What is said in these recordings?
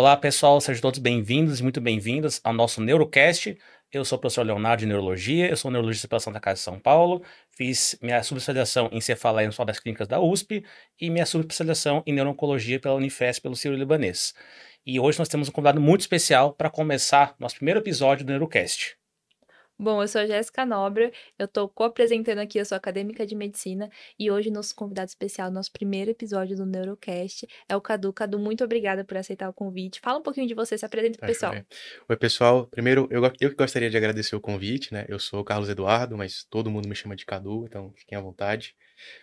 Olá, pessoal, sejam todos bem-vindos e muito bem-vindas ao nosso Neurocast. Eu sou o professor Leonardo de Neurologia, eu sou neurologista pela Santa Casa de São Paulo, fiz minha subespecialização em cefaleia no das clínicas da USP e minha subespecialização em neurologia pela Unifesp, pelo Ciro Libanês. E hoje nós temos um convidado muito especial para começar nosso primeiro episódio do Neurocast. Bom, eu sou a Jéssica Nobra, eu estou co-apresentando aqui, eu sou acadêmica de medicina e hoje nosso convidado especial, nosso primeiro episódio do Neurocast é o Cadu. Cadu, muito obrigada por aceitar o convite. Fala um pouquinho de você, se apresenta pro pessoal. Oi, pessoal. Primeiro, eu, eu gostaria de agradecer o convite, né? Eu sou o Carlos Eduardo, mas todo mundo me chama de Cadu, então fiquem à vontade.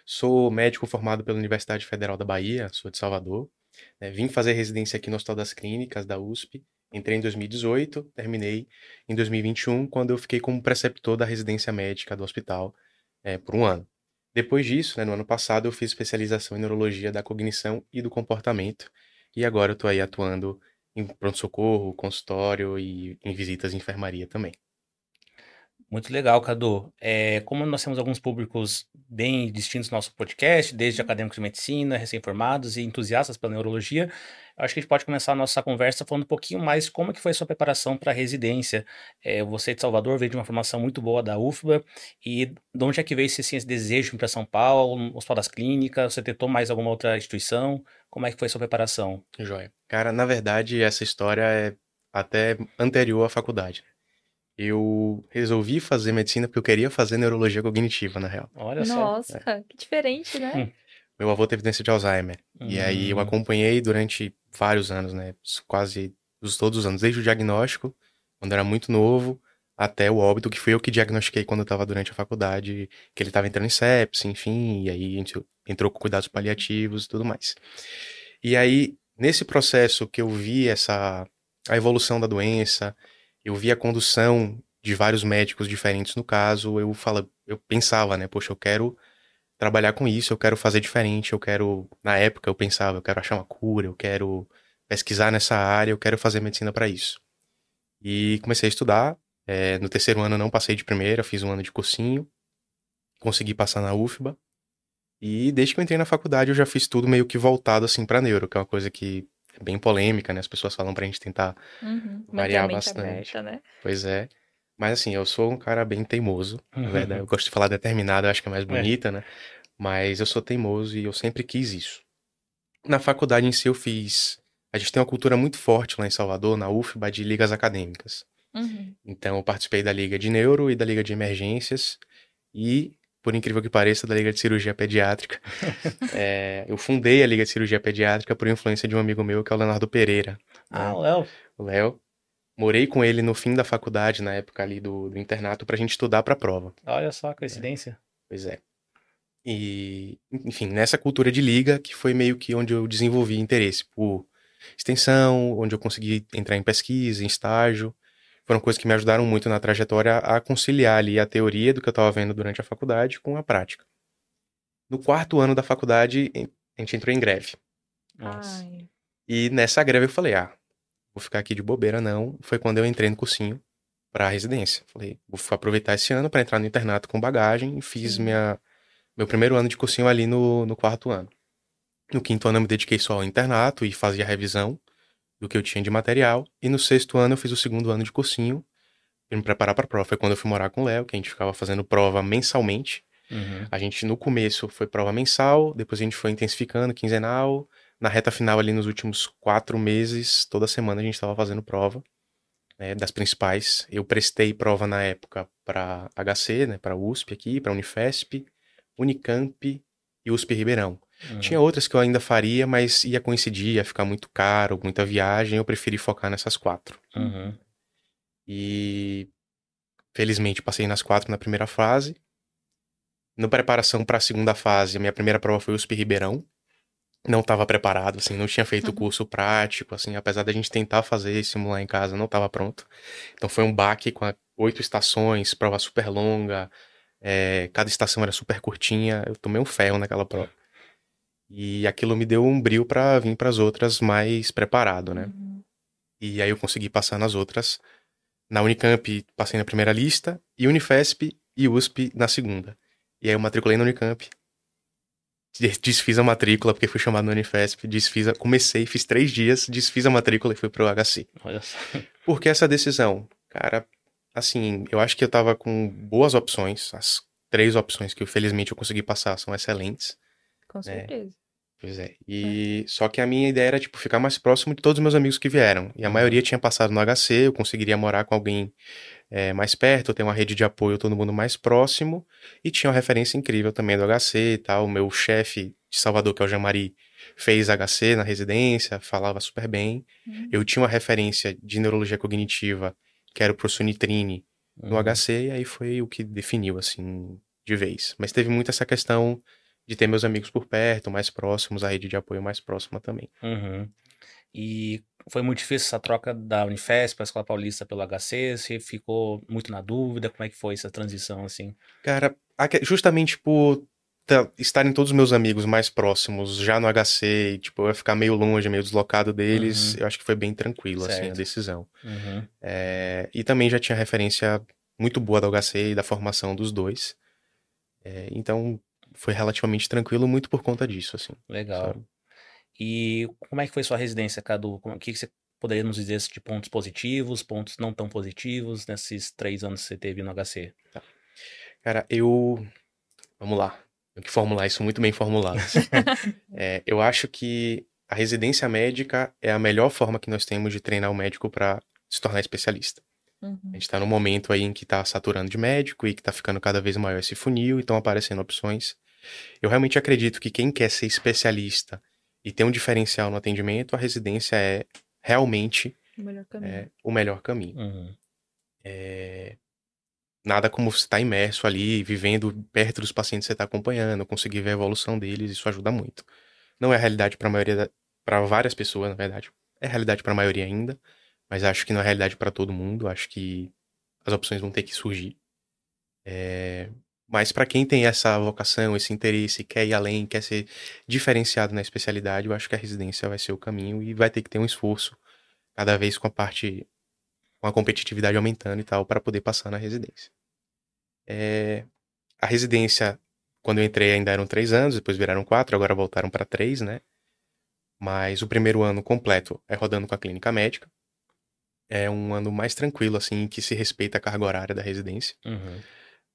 Sou médico formado pela Universidade Federal da Bahia, sou de Salvador. Né? Vim fazer residência aqui no Hospital das Clínicas da USP Entrei em 2018, terminei em 2021, quando eu fiquei como preceptor da residência médica do hospital é, por um ano. Depois disso, né, no ano passado, eu fiz especialização em neurologia da cognição e do comportamento, e agora eu estou aí atuando em pronto-socorro, consultório e em visitas em enfermaria também. Muito legal, Cadu. É, como nós temos alguns públicos bem distintos no nosso podcast, desde acadêmicos de medicina, recém-formados e entusiastas pela neurologia, acho que a gente pode começar a nossa conversa falando um pouquinho mais como que foi a sua preparação para a residência. É, você de Salvador veio de uma formação muito boa da UFBA, e de onde é que veio esse, assim, esse desejo para São Paulo, Hospital das Clínicas, você tentou mais alguma outra instituição? Como é que foi a sua preparação? Joia. Cara, na verdade, essa história é até anterior à faculdade eu resolvi fazer medicina porque eu queria fazer neurologia cognitiva, na real. Olha só. Nossa, é. que diferente, né? Hum. Meu avô teve doença de Alzheimer. E aí eu hum. acompanhei durante vários anos, né? Quase todos os anos, desde o diagnóstico, quando era muito novo, até o óbito, que foi eu que diagnostiquei quando eu estava durante a faculdade, que ele estava entrando em sepsis, enfim, e aí a gente entrou com cuidados paliativos e tudo mais. E aí, nesse processo que eu vi essa a evolução da doença, eu vi a condução de vários médicos diferentes no caso, eu fala, eu pensava, né, poxa, eu quero trabalhar com isso, eu quero fazer diferente, eu quero, na época eu pensava, eu quero achar uma cura, eu quero pesquisar nessa área, eu quero fazer medicina para isso. E comecei a estudar, é, no terceiro ano não passei de primeira, fiz um ano de cursinho, consegui passar na UFBA, e desde que eu entrei na faculdade eu já fiz tudo meio que voltado assim para neuro, que é uma coisa que bem polêmica, né? As pessoas falam pra gente tentar uhum, variar bastante. Aberta, né? Pois é. Mas assim, eu sou um cara bem teimoso, uhum. na verdade. Eu gosto de falar determinado, eu acho que é mais é. bonita, é. né? Mas eu sou teimoso e eu sempre quis isso. Na faculdade em si eu fiz. A gente tem uma cultura muito forte lá em Salvador, na UFBA, de ligas acadêmicas. Uhum. Então eu participei da Liga de Neuro e da Liga de Emergências. E por incrível que pareça, da Liga de Cirurgia Pediátrica. é, eu fundei a Liga de Cirurgia Pediátrica por influência de um amigo meu, que é o Leonardo Pereira. Ah, o Léo. O Léo. Morei com ele no fim da faculdade, na época ali do, do internato, pra gente estudar pra prova. Olha só, coincidência. É. Pois é. E, enfim, nessa cultura de liga, que foi meio que onde eu desenvolvi interesse por extensão, onde eu consegui entrar em pesquisa, em estágio foram coisas que me ajudaram muito na trajetória a conciliar ali a teoria do que eu estava vendo durante a faculdade com a prática. No quarto ano da faculdade, a gente entrou em greve. Nossa. E nessa greve eu falei, ah, vou ficar aqui de bobeira não. Foi quando eu entrei no cursinho para residência. Falei, vou aproveitar esse ano para entrar no internato com bagagem e fiz minha, meu primeiro ano de cursinho ali no, no quarto ano. No quinto ano eu me dediquei só ao internato e fazia revisão do que eu tinha de material. E no sexto ano eu fiz o segundo ano de cursinho para me preparar para a prova. Foi quando eu fui morar com o Léo, que a gente ficava fazendo prova mensalmente. Uhum. A gente, no começo, foi prova mensal, depois a gente foi intensificando, quinzenal. Na reta final, ali nos últimos quatro meses, toda semana a gente estava fazendo prova né, das principais. Eu prestei prova na época para HC, né, para USP aqui, para Unifesp, Unicamp e USP Ribeirão. Uhum. Tinha outras que eu ainda faria, mas ia coincidir, ia ficar muito caro, muita viagem, eu preferi focar nessas quatro. Uhum. E felizmente passei nas quatro na primeira fase. Na preparação para a segunda fase, a minha primeira prova foi USP Ribeirão. Não estava preparado, assim, não tinha feito o curso prático, assim, apesar da gente tentar fazer e simular em casa, não estava pronto. Então foi um baque com oito estações, prova super longa, é, cada estação era super curtinha. Eu tomei um ferro naquela prova. E aquilo me deu um brilho para vir para as outras mais preparado, né? Uhum. E aí eu consegui passar nas outras. Na Unicamp passei na primeira lista e Unifesp e USP na segunda. E aí eu matriculei na Unicamp. desfiz a matrícula, porque fui chamado no Unifesp, desfiz a, comecei, fiz três dias, desfiz a matrícula e fui pro HC. Olha só. Por que essa decisão? Cara, assim, eu acho que eu tava com boas opções, as três opções que felizmente eu consegui passar são excelentes. Com certeza. Pois é. E só que a minha ideia era tipo ficar mais próximo de todos os meus amigos que vieram. E a maioria tinha passado no HC, eu conseguiria morar com alguém é, mais perto, ter uma rede de apoio, todo mundo mais próximo. E tinha uma referência incrível também do HC e tal. O meu chefe de Salvador, que é o Jamari, fez HC na residência, falava super bem. Uhum. Eu tinha uma referência de neurologia cognitiva, que era o professor Nitrine, no Uhum. HC, e aí foi o que definiu, assim, de vez. Mas teve muito essa questão de ter meus amigos por perto, mais próximos, a rede de apoio mais próxima também. Uhum. E foi muito difícil essa troca da Unifesp para a Escola Paulista pelo HC? Você ficou muito na dúvida? Como é que foi essa transição, assim? Cara, justamente por estarem todos os meus amigos mais próximos já no HC, e, tipo, eu ia ficar meio longe, meio deslocado deles, Uhum. eu acho que foi bem tranquilo, assim, a Certo. decisão. Uhum. É, e também já tinha referência muito boa da HC e da formação dos dois. É, então, foi relativamente tranquilo, muito por conta disso, assim. Legal. sabe? E como é que foi sua residência, Cadu? Como- O que que você poderia nos dizer de pontos positivos, pontos não tão positivos nesses três anos que você teve no HC? Cara, eu. Vamos lá. Tenho que formular isso muito bem formulado. assim. É, eu acho que a residência médica é a melhor forma que nós temos de treinar o médico para se tornar especialista. Uhum. A gente está num momento aí em que está saturando de médico e que está ficando cada vez maior esse funil e estão aparecendo opções. Eu realmente acredito que quem quer ser especialista e ter um diferencial no atendimento, a residência é realmente O melhor caminho. é, o melhor caminho. Uhum. É, Nada como você estar imerso ali, vivendo perto dos pacientes que você está acompanhando, conseguir ver a evolução deles, isso ajuda muito. Não é a realidade para a maioria, para várias pessoas, na verdade. É realidade para a maioria ainda, mas acho que não é realidade para todo mundo. Acho que as opções vão ter que surgir. É, Mas para quem tem essa vocação, esse interesse, quer ir além, quer ser diferenciado na especialidade, eu acho que a residência vai ser o caminho e vai ter que ter um esforço cada vez com a parte com a competitividade aumentando e tal para poder passar na residência. É, a residência, quando eu entrei, ainda eram três anos, depois viraram quatro, agora voltaram para três, né? Mas o primeiro ano completo é rodando com a clínica médica. É um ano mais tranquilo, assim, que se respeita a carga horária da residência. Uhum.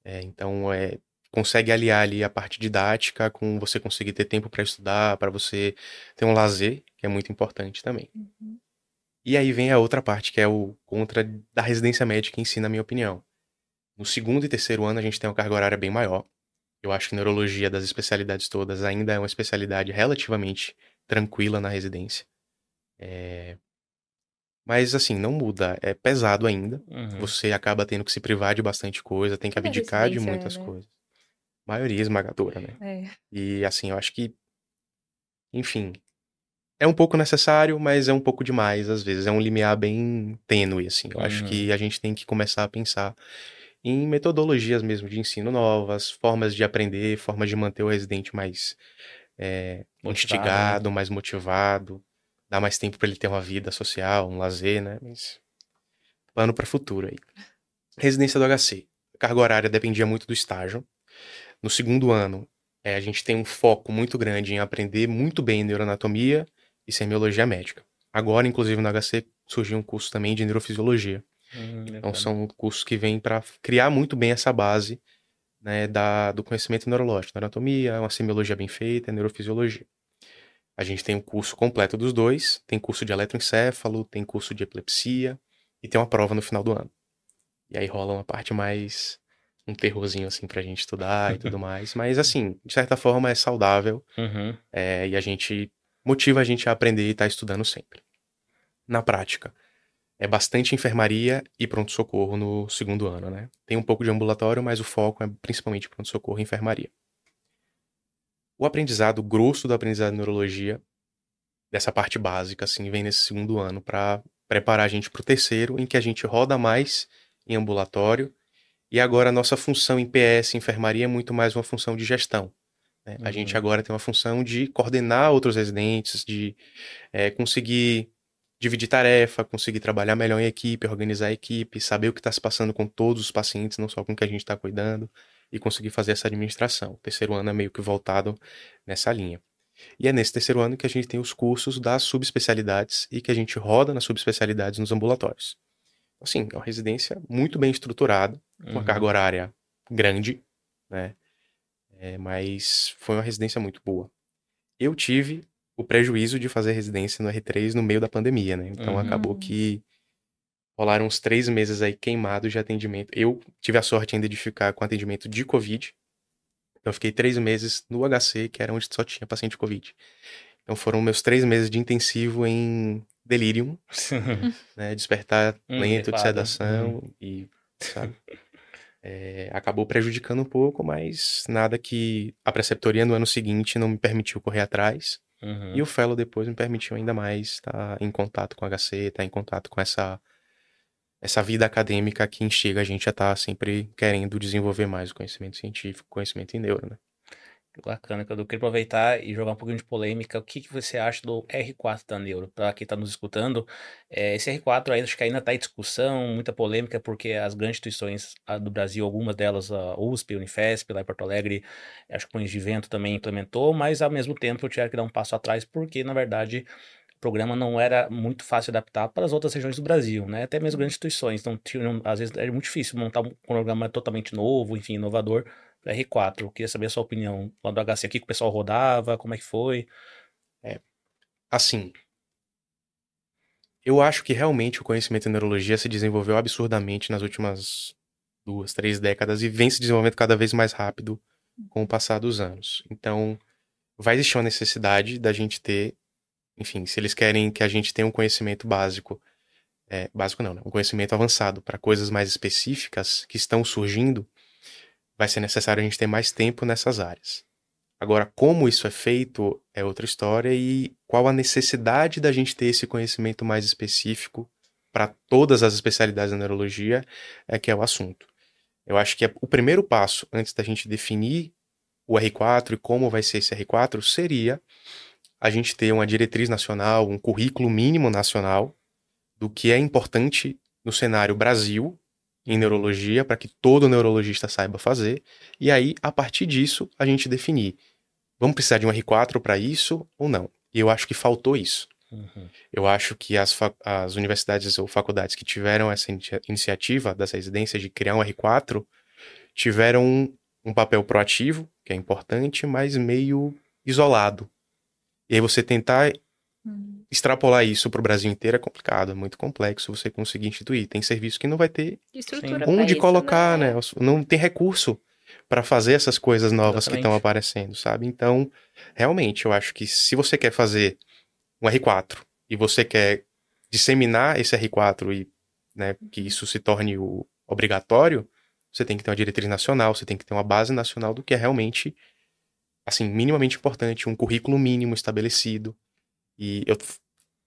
É, então, é, consegue aliar ali a parte didática com você conseguir ter tempo para estudar, para você ter um lazer, que é muito importante também. Uhum. E aí vem a outra parte, que é o contra da residência médica em si, na minha opinião. No segundo e terceiro ano, a gente tem uma carga horária bem maior. Eu acho que neurologia das especialidades todas ainda é uma especialidade relativamente tranquila na residência. É, Mas, assim, não muda. É pesado ainda. Uhum. Você acaba tendo que se privar de bastante coisa, tem que Toda abdicar de é, muitas né? coisas. Maioria esmagadora, né? É. E assim, eu acho que, enfim, é um pouco necessário, mas é um pouco demais às vezes. É um limiar bem tênue, assim. Eu acho Uhum. que a gente tem que começar a pensar em metodologias mesmo de ensino novas, formas de aprender, formas de manter o residente mais é, Motivado, instigado, mais motivado, dar mais tempo para ele ter uma vida social, um lazer, né? Mas plano para futuro aí. Residência do HC. A carga horária dependia muito do estágio. No segundo ano, é, a gente tem um foco muito grande em aprender muito bem neuroanatomia e semiologia médica. Agora, inclusive, no HC surgiu um curso também de neurofisiologia. Hum, Então, bacana. são cursos que vêm para criar muito bem essa base né, da, do conhecimento neurológico. Anatomia, uma semiologia bem feita, neurofisiologia. A gente tem um curso completo dos dois, tem curso de eletroencéfalo, tem curso de epilepsia e tem uma prova no final do ano. E aí rola uma parte mais um terrorzinho assim pra gente estudar e tudo mais, mas assim, de certa forma é saudável Uhum. é, e a gente motiva a gente a aprender e estar estudando sempre. Na prática, é bastante enfermaria e pronto-socorro no segundo ano, né? Tem um pouco de ambulatório, mas o foco é principalmente pronto-socorro e enfermaria. O aprendizado, o grosso do aprendizado de neurologia, dessa parte básica, assim, vem nesse segundo ano para preparar a gente para o terceiro, em que a gente roda mais em ambulatório e agora a nossa função em PS, enfermaria, é muito mais uma função de gestão. né? A Uhum. gente agora tem uma função de coordenar outros residentes, de eh, conseguir dividir tarefa, conseguir trabalhar melhor em equipe, organizar a equipe, saber o que está se passando com todos os pacientes, não só com o que a gente está cuidando. E conseguir fazer essa administração. O terceiro ano é meio que voltado nessa linha. E é nesse terceiro ano que a gente tem os cursos das subespecialidades e que a gente roda nas subespecialidades nos ambulatórios. Assim, é uma residência muito bem estruturada, com uma Uhum. carga horária grande, né? É, mas foi uma residência muito boa. Eu tive o prejuízo de fazer residência no R3 no meio da pandemia, né? Então Uhum. acabou que rolaram uns três meses aí queimados de atendimento. Eu tive a sorte ainda de ficar com atendimento de Covid. Então eu fiquei três meses no HC, que era onde só tinha paciente Covid. Então foram meus três meses de intensivo em delírio, né? Despertar Hum, lento de sedação e, sabe? É, acabou prejudicando um pouco, mas nada que a preceptoria no ano seguinte não me permitiu correr atrás. Uhum. E o fellow depois me permitiu ainda mais estar em contato com o HC, estar em contato com essa essa vida acadêmica que instiga a gente a estar sempre querendo desenvolver mais o conhecimento científico, conhecimento em neuro, né? Que Bacana, Cadu. Queria aproveitar e jogar um pouquinho de polêmica. O que, que você acha do R4 da Neuro? Para quem está nos escutando, é, esse R4 ainda, acho que ainda está em discussão, muita polêmica, porque as grandes instituições do Brasil, algumas delas, a USP, a Unifesp, lá em Porto Alegre, acho que o de Vento também implementou, mas ao mesmo tempo eu tiveram que dar um passo atrás, porque, na verdade, programa não era muito fácil adaptar para as outras regiões do Brasil, né? Até mesmo grandes instituições. Então, tinham, às vezes, era muito difícil montar um programa totalmente novo, enfim, inovador para R4. Eu queria saber a sua opinião lá do HC, o que o pessoal rodava, como é que foi. Assim, eu acho que realmente o conhecimento em neurologia se desenvolveu absurdamente nas últimas duas, três décadas e vem se desenvolvendo cada vez mais rápido com o passar dos anos. Então, vai existir uma necessidade da gente ter, enfim, se eles querem que a gente tenha um conhecimento básico, é, básico não, né? um conhecimento avançado para coisas mais específicas que estão surgindo, vai ser necessário a gente ter mais tempo nessas áreas. Agora, como isso é feito é outra história e qual a necessidade da gente ter esse conhecimento mais específico para todas as especialidades da neurologia é que é o assunto. Eu acho que é o primeiro passo antes da gente definir o R4 e como vai ser esse R4 seria a gente ter uma diretriz nacional, um currículo mínimo nacional do que é importante no cenário Brasil em neurologia para que todo neurologista saiba fazer e aí a partir disso a gente definir vamos precisar de um R4 para isso ou não. E eu acho que faltou isso. Uhum. Eu acho que as, as universidades ou faculdades que tiveram essa inicia- iniciativa das residências de criar um R4 tiveram um, um papel proativo, que é importante, mas meio isolado. E aí você tentar Hum. extrapolar isso para o Brasil inteiro é complicado, é muito complexo você conseguir instituir. Tem serviço que não vai ter Estrutura onde isso, colocar, né? né? Não tem recurso para fazer essas coisas novas que estão Exatamente. aparecendo, sabe? Então, realmente, eu acho que se você quer fazer um R4 e você quer disseminar esse R4 e né, que isso se torne o obrigatório, você tem que ter uma diretriz nacional, você tem que ter uma base nacional do que é realmente, assim, minimamente importante, um currículo mínimo estabelecido. E eu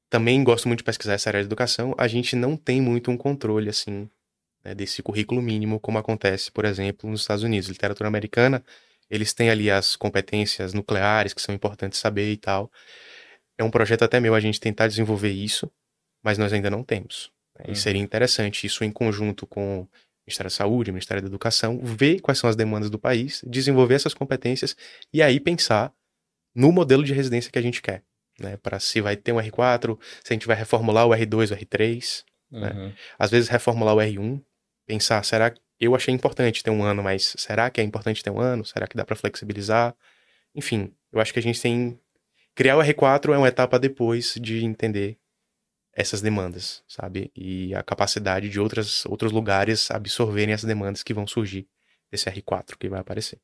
também gosto muito de pesquisar essa área de educação. A gente não tem muito um controle, assim, né, desse currículo mínimo, como acontece, por exemplo, nos Estados Unidos. Literatura americana, eles têm ali as competências nucleares que são importantes saber e tal. É um projeto até meu a gente tentar desenvolver isso, mas nós ainda não temos. né? E Uhum. seria interessante isso em conjunto com Ministério da Saúde, Ministério da Educação, ver quais são as demandas do país, desenvolver essas competências e aí pensar no modelo de residência que a gente quer. Né, para se vai ter um R4, se a gente vai reformular o R2, o R3, né? Uhum. às vezes reformular o R1, pensar, será que eu achei importante ter um ano, mas será que é importante ter um ano? Será que dá para flexibilizar? Enfim, eu acho que a gente tem criar o R4 é uma etapa depois de entender essas demandas, sabe? E a capacidade de outras, outros lugares absorverem as demandas que vão surgir desse R4 que vai aparecer.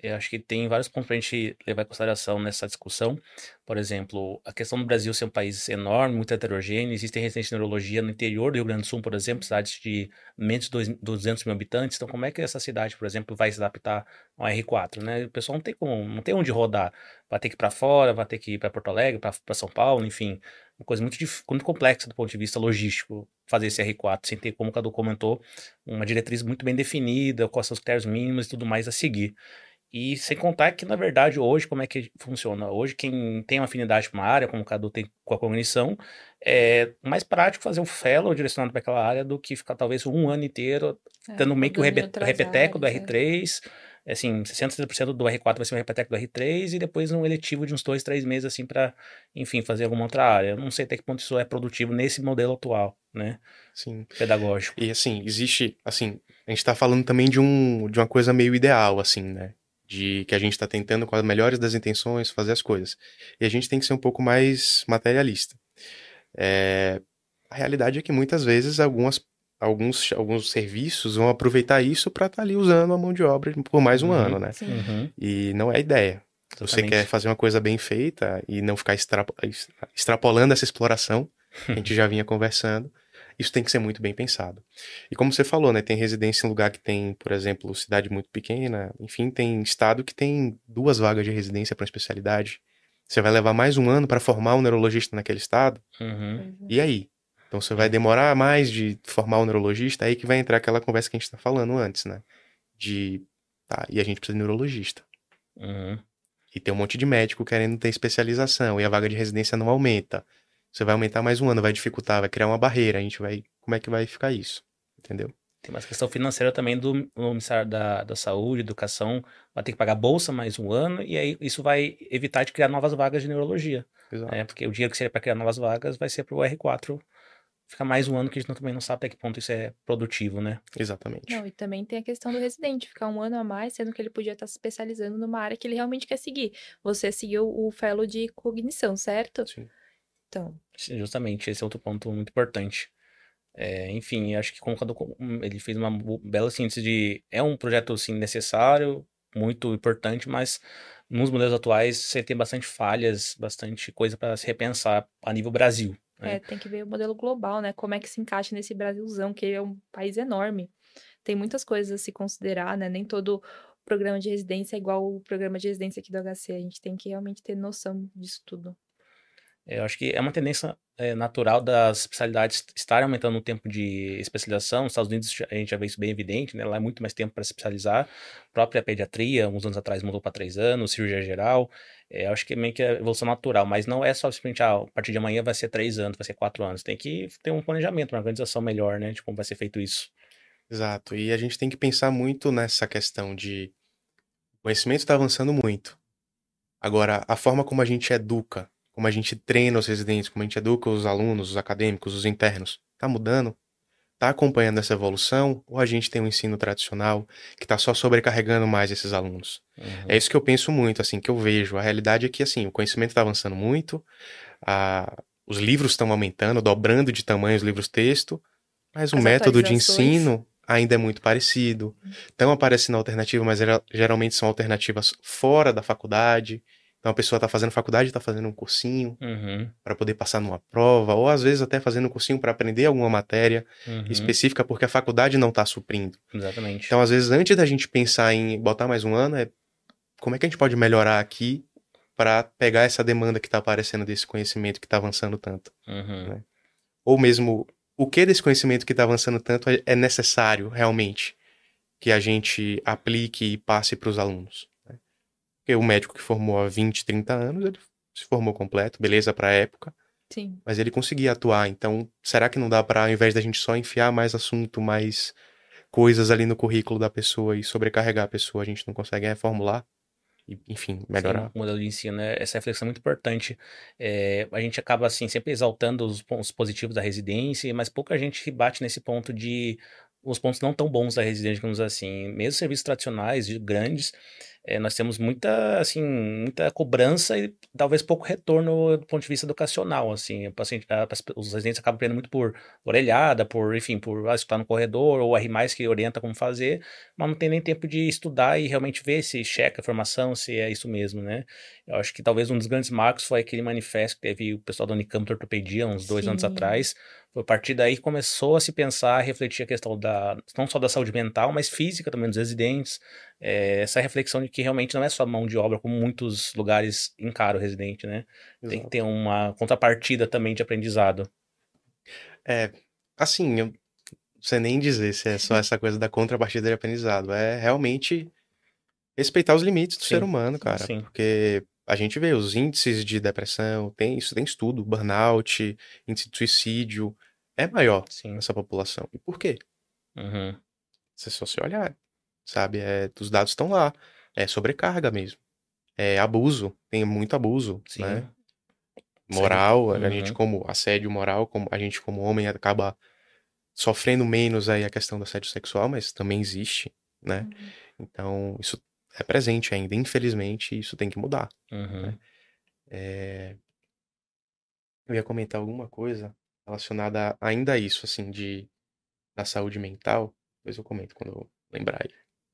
Eu acho que tem vários pontos para a gente levar em consideração nessa discussão. Por exemplo, a questão do Brasil ser um país enorme, muito heterogêneo. Existem residências de neurologia no interior do Rio Grande do Sul, por exemplo, cidades de menos de dois- 200 mil habitantes. Então, como é que essa cidade, por exemplo, vai se adaptar ao R4, né? O pessoal não tem como, não tem onde rodar. Vai ter que ir para fora, vai ter que ir para Porto Alegre, para São Paulo, enfim. Uma coisa muito, muito complexa do ponto de vista logístico fazer esse R4, sem ter, como o Cadu comentou, uma diretriz muito bem definida, quais são os critérios mínimos e tudo mais a seguir. E sem contar que, na verdade, hoje, como é que funciona? Hoje, quem tem uma afinidade com uma área, como o Cadu tem com a cognição, é mais prático fazer um fellow direcionado para aquela área do que ficar talvez um ano inteiro É, dando meio que o rebe- repeteco do áreas, é. R3, assim, 60%, 70% do R4 vai ser um repeteco do R3 e depois um eletivo de uns dois, três meses, assim, para, enfim, fazer alguma outra área. Eu não sei até que ponto isso é produtivo nesse modelo atual, né, Sim. pedagógico. E assim, existe, assim, a gente tá falando também de um de uma coisa meio ideal, assim, né? De que a gente tá tentando com as melhores das intenções fazer as coisas. E a gente tem que ser um pouco mais materialista. É, a realidade é que muitas vezes algumas alguns alguns serviços vão aproveitar isso para estar ali usando a mão de obra por mais um Uhum. ano, né? Uhum, E não é a ideia. Se você exatamente. quer fazer uma coisa bem feita e não ficar extrapo- ex- extrapolando essa exploração, que a gente já vinha conversando, isso tem que ser muito bem pensado. E como você falou, né, tem residência em lugar que tem, por exemplo, cidade muito pequena, enfim, tem estado que tem duas vagas de residência para uma especialidade. Você vai levar mais um ano para formar um neurologista naquele estado? Uhum, é. E aí? Então você vai demorar mais de formar um neurologista, aí que vai entrar aquela conversa que a gente está falando antes, né? De, tá, e a gente precisa de neurologista. uhum. E tem um monte de médico querendo ter especialização e a vaga de residência não aumenta. Você vai aumentar mais um ano, vai dificultar, vai criar uma barreira. A gente vai. Como é que vai ficar isso? Entendeu? Tem mais questão financeira também do, do Ministério da, da Saúde, Educação, vai ter que pagar bolsa mais um ano, e aí isso vai evitar de criar novas vagas de neurologia. Exato. né? Porque o dinheiro que seria para criar novas vagas vai ser para o R4 ficar mais um ano que a gente não- também não sabe até que ponto isso é produtivo, né? Exatamente. Não, e também tem a questão do residente, ficar um ano a mais, sendo que ele podia estar se especializando numa área que ele realmente quer seguir. Você seguiu o fellow de cognição, certo? Sim. Então, Justamente, esse é outro ponto muito importante. É, enfim, acho que como quando ele fez uma bela síntese de é um projeto assim necessário, muito importante, mas nos modelos atuais você tem bastante falhas, bastante coisa para se repensar a nível Brasil. né? é, tem que ver o modelo global, né? Como é que se encaixa nesse Brasilzão, que é um país enorme. Tem muitas coisas a se considerar, né? Nem todo programa de residência é igual o programa de residência aqui do HC. A gente tem que realmente ter noção disso tudo. Eu acho que é uma tendência é, natural das especialidades estarem aumentando o tempo de especialização. Nos Estados Unidos a gente já vê isso bem evidente, né? Lá é muito mais tempo para se especializar. A própria pediatria, uns anos atrás, mudou para três anos, cirurgia geral. É, eu acho que é meio que a evolução natural, mas não é só simplesmente, ah, a partir de amanhã vai ser três anos, vai ser quatro anos. Tem que ter um planejamento, uma organização melhor, né? De como vai ser feito isso. Exato. E a gente tem que pensar muito nessa questão de o conhecimento está avançando muito. Agora, a forma como a gente educa, como a gente treina os residentes, como a gente educa os alunos, os acadêmicos, os internos, tá mudando? Tá acompanhando essa evolução? Ou a gente tem um ensino tradicional que tá só sobrecarregando mais esses alunos? Uhum. É isso que eu penso muito, assim, que eu vejo. A realidade é que, assim, o conhecimento está avançando muito, a- os livros estão aumentando, dobrando de tamanho os livros-texto, mas o As método de ensino ainda é muito parecido. Estão aparecendo alternativas, mas gera- geralmente são alternativas fora da faculdade. Então a pessoa está fazendo faculdade, está fazendo um cursinho Uhum, para poder passar numa prova, ou às vezes até fazendo um cursinho para aprender alguma matéria uhum, específica, porque a faculdade não está suprindo. Exatamente. Então, às vezes, antes da gente pensar em botar mais um ano, é como é que a gente pode melhorar aqui para pegar essa demanda que está aparecendo desse conhecimento que está avançando tanto? Uhum, Ou mesmo, o que desse conhecimento que está avançando tanto é- é necessário realmente que a gente aplique e passe para os alunos? Porque o médico que formou há 20, 30 anos, ele se formou completo, beleza para a época, Sim. mas ele conseguia atuar. Então, será que não dá para, ao invés da gente só enfiar mais assunto, mais coisas ali no currículo da pessoa e sobrecarregar a pessoa, a gente não consegue reformular e, enfim, melhorar? Sim, o modelo de ensino, né? Essa reflexão é muito importante. É, a gente acaba, assim, sempre exaltando os pontos positivos da residência, mas pouca gente bate nesse ponto de os pontos não tão bons da residência, digamos assim. Mesmo serviços tradicionais, de grandes, é, nós temos muita, assim, muita cobrança e talvez pouco retorno do ponto de vista educacional, assim. O paciente, a- os residentes acabam aprendendo muito por orelhada, por, enfim, por ah, escutar no corredor, ou R+, que orienta como fazer, mas não tem nem tempo de estudar e realmente ver se checa a formação, se é isso mesmo, né? Eu acho que talvez um dos grandes marcos foi aquele manifesto que teve o pessoal da Unicamp de Ortopedia uns dois anos Sim. atrás. Foi a partir daí que começou a se pensar, a refletir a questão da, não só da saúde mental, mas física também dos residentes. É, essa reflexão de que realmente não é só mão de obra, como muitos lugares encaram o residente, né? Tem que Exato. ter uma contrapartida também de aprendizado. É, assim, eu não sei nem dizer se é só essa coisa da contrapartida de aprendizado. É realmente respeitar os limites do Sim, ser humano, cara. sim. Porque a gente vê os índices de depressão, tem isso, tem estudo, burnout, índice de suicídio, é maior Sim. nessa população. E por quê? Uhum. Se só se olhar, sabe? É, os dados estão lá. É sobrecarga mesmo. É abuso, tem muito abuso, Sim. né? Moral, a gente Uhum. como assédio moral, como a gente como homem acaba sofrendo menos aí a questão do assédio sexual, mas também existe, né? Uhum. Então, isso é presente ainda, infelizmente, isso tem que mudar. Uhum. É, Eu ia comentar alguma coisa relacionada ainda a isso, assim, de da saúde mental. Depois eu comento quando eu lembrar aí.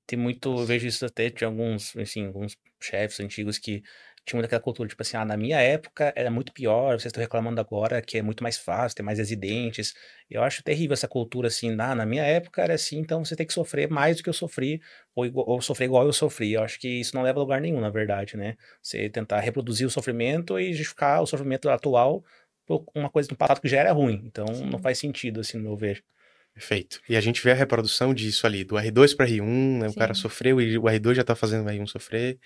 Tem muito, eu vejo isso até de alguns, assim, alguns chefes antigos que tinham muito aquela cultura, tipo assim, ah, na minha época era muito pior, vocês estão reclamando agora que é muito mais fácil, tem mais residentes. Eu acho terrível essa cultura, assim, ah, na minha época era assim, então você tem que sofrer mais do que eu sofri, ou, igual, ou sofrer igual eu sofri. Eu acho que isso não leva a lugar nenhum, na verdade, né? Você tentar reproduzir o sofrimento e justificar o sofrimento atual por uma coisa do passado que já era ruim. Então não Sim. faz sentido, assim, no meu ver. Perfeito. E a gente vê a reprodução disso ali, do R2 para R1, né? O cara sofreu e o R2 já tá fazendo o R1 sofrer,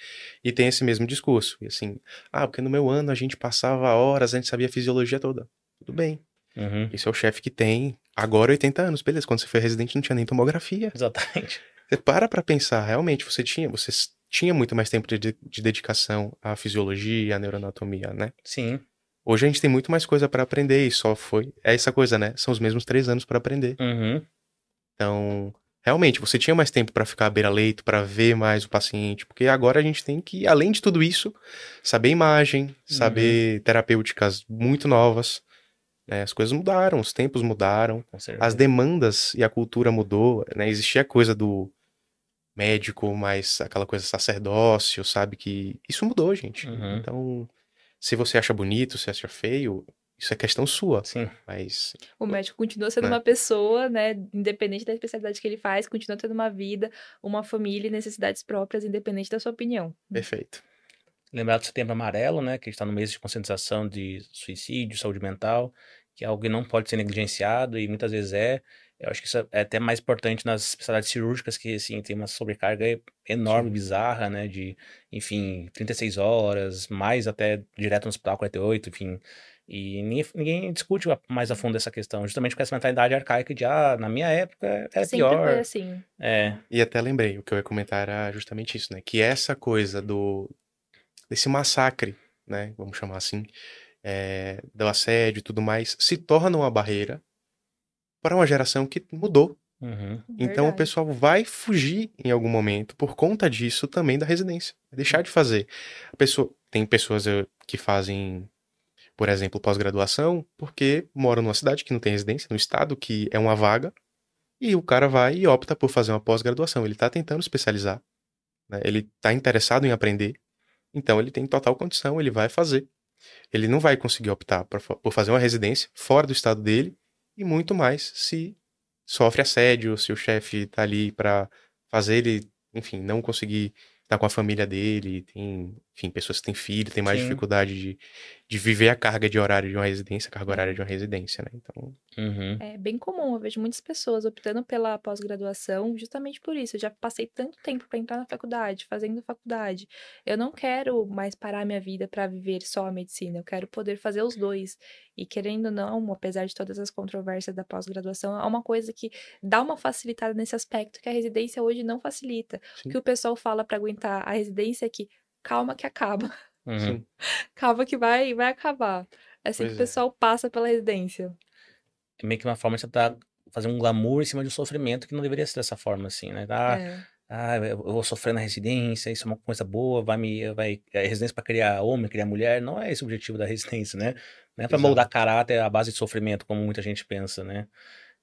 e tem esse mesmo discurso. E assim, ah, porque no meu ano a gente passava horas, a gente sabia a fisiologia toda. Tudo bem. Uhum. Esse é o chefe que tem agora 80 anos, beleza. Quando você foi residente não tinha nem tomografia. Exatamente. Você para pra pensar, realmente, você tinha, você tinha muito mais tempo de, de dedicação à fisiologia, à neuroanatomia, né? Sim. Hoje a gente tem muito mais coisa pra aprender e só foi. É essa coisa, né? São os mesmos três anos pra aprender. Uhum. Então, realmente, você tinha mais tempo pra ficar à beira-leito, pra ver mais o paciente, porque agora a gente tem que, além de tudo isso, saber imagem, saber terapêuticas muito novas. né? As coisas mudaram, os tempos mudaram, as demandas e a cultura mudou, né? Existia a coisa do médico, mais aquela coisa sacerdócio, sabe? Que isso mudou, gente. Uhum. Então, se você acha bonito, se acha feio, isso é questão sua. Sim. Mas O médico continua sendo Né? uma pessoa, né? Independente da especialidade que ele faz, continua tendo uma vida, uma família e necessidades próprias, independente da sua opinião. perfeito. Lembrar do Setembro Amarelo, né? Que a gente está no mês de conscientização de suicídio, saúde mental, que é algo que não pode ser negligenciado e muitas vezes é. Eu acho que isso é até mais importante nas especialidades cirúrgicas, que, assim, tem uma sobrecarga enorme, Sim. bizarra, né? De, enfim, 36 horas, mais até direto no hospital, 48, enfim. E ninguém, ninguém discute mais a fundo essa questão, justamente com essa mentalidade arcaica de, ah, na minha época era Sempre pior. foi assim. É, E até lembrei, o que eu ia comentar era justamente isso, né? Que essa coisa do desse massacre, né? Vamos chamar assim, é, do assédio e tudo mais, se torna uma barreira para uma geração que mudou. uhum, Então o Verdade. pessoal vai fugir em algum momento por conta disso também da residência. Vai deixar de fazer. A pessoa, tem pessoas eh, que fazem, por exemplo, pós-graduação, porque moram numa cidade que não tem residência, no estado que é uma vaga, e o cara vai e opta por fazer uma pós-graduação. Ele está tentando especializar, né? ele está interessado em aprender, então ele tem total condição, ele vai fazer. Ele não vai conseguir optar por fazer uma residência fora do estado dele, e muito mais se sofre assédio, se o chefe tá ali pra fazer ele, enfim, não conseguir estar com a família dele, tem, enfim, pessoas que têm filho, tem mais Sim. dificuldade de, de viver a carga de horário de uma residência, a carga horária de uma residência, né? Então, uhum, É bem comum, eu vejo muitas pessoas optando pela pós-graduação justamente por isso. Eu já passei tanto tempo para entrar na faculdade, fazendo faculdade. Eu não quero mais parar minha vida para viver só a medicina, eu quero poder fazer os dois. E querendo ou não, apesar de todas as controvérsias da pós-graduação, é uma coisa que dá uma facilitada nesse aspecto que a residência hoje não facilita. Sim. O que o pessoal fala para aguentar a residência é que calma que acaba, uhum. calma que vai vai acabar. É assim Pois que o é. pessoal passa pela residência. É meio que uma forma de tentar fazer um glamour em cima de um sofrimento que não deveria ser dessa forma, assim, né? Ah, É. ah, eu vou sofrer na residência, isso é uma coisa boa, vai me, vai, é residência para criar homem, criar mulher, não é esse o objetivo da residência, né? Não é para moldar caráter à base de sofrimento, como muita gente pensa, né?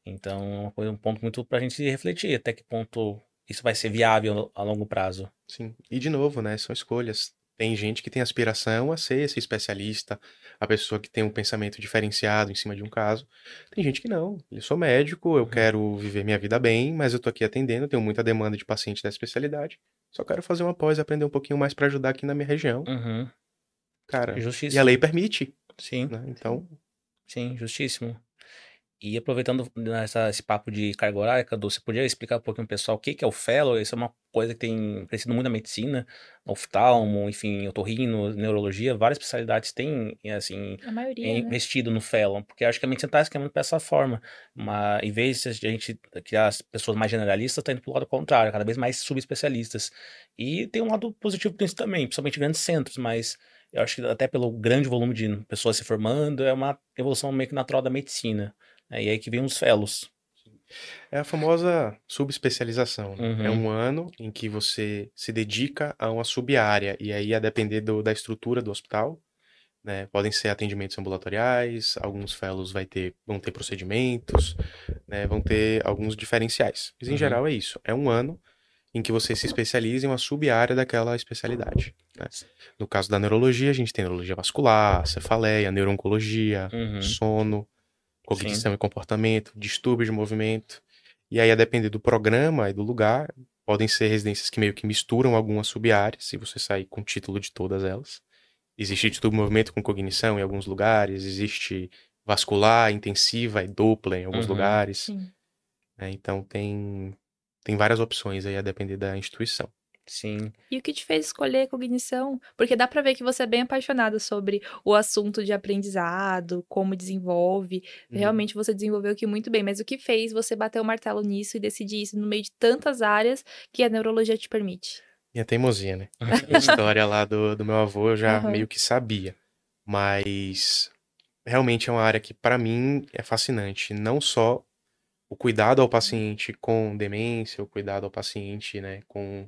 Então, é um ponto muito pra gente refletir, até que ponto isso vai ser viável a longo prazo. sim. E de novo, né? São escolhas. Tem gente que tem aspiração a ser esse especialista, a pessoa que tem um pensamento diferenciado em cima de um caso. Tem gente que não. Eu sou médico, eu Uhum. quero viver minha vida bem, mas eu tô aqui atendendo, tenho muita demanda de paciente dessa especialidade. Só quero fazer uma pós e aprender um pouquinho mais pra ajudar aqui na minha região. Uhum. Cara, e Justíssimo. a lei permite, Sim, né? Então, sim, justíssimo. E aproveitando nessa, esse papo de carga horária, Cadu, você podia explicar um pouquinho pro pessoal o que, que é o fellow? Isso é uma coisa que tem crescido muito na medicina, oftalmo, enfim, otorrino, neurologia, várias especialidades têm, assim, maioria, né? investido no fellow, porque acho que a medicina está caminhando para essa forma. Mas, em vez de a gente criar as pessoas mais generalistas, está indo para o lado contrário, cada vez mais subespecialistas. E tem um lado positivo nisso também, principalmente grandes centros, mas eu acho que até pelo grande volume de pessoas se formando, é uma evolução meio que natural da medicina. Né? E aí que vem os fellows. É a famosa subespecialização. né? É Uhum. um ano em que você se dedica a uma sub-área, e aí a depender do- da estrutura do hospital, né? Podem ser atendimentos ambulatoriais, alguns fellows vai ter, vão ter procedimentos, né? Vão ter alguns diferenciais. Mas em Uhum. geral é isso. É um ano em que você se especializa em uma sub-área daquela especialidade. né? No caso da neurologia, a gente tem neurologia vascular, cefaleia, neurooncologia, Uhum. sono, cognição e comportamento, distúrbio de movimento. E aí, a depender do programa e do lugar, podem ser residências que meio que misturam algumas sub-áreas, se você sair com o título de todas elas. Existe distúrbio de movimento com cognição em alguns lugares, existe vascular, intensiva e dupla em alguns Uhum. lugares. Sim. né? Então, tem, tem várias opções aí a depender da instituição. Sim. E o que te fez escolher cognição? Porque dá pra ver que você é bem apaixonado sobre o assunto de aprendizado, como desenvolve. Uhum. Realmente você desenvolveu aqui muito bem, mas o que fez você bater o martelo nisso e decidir isso no meio de tantas áreas que a neurologia te permite? Minha teimosia, né? A história lá do, do meu avô eu já Aham. meio que sabia. Mas realmente é uma área que, para mim, é fascinante. Não só o cuidado ao paciente com demência, o cuidado ao paciente, né, com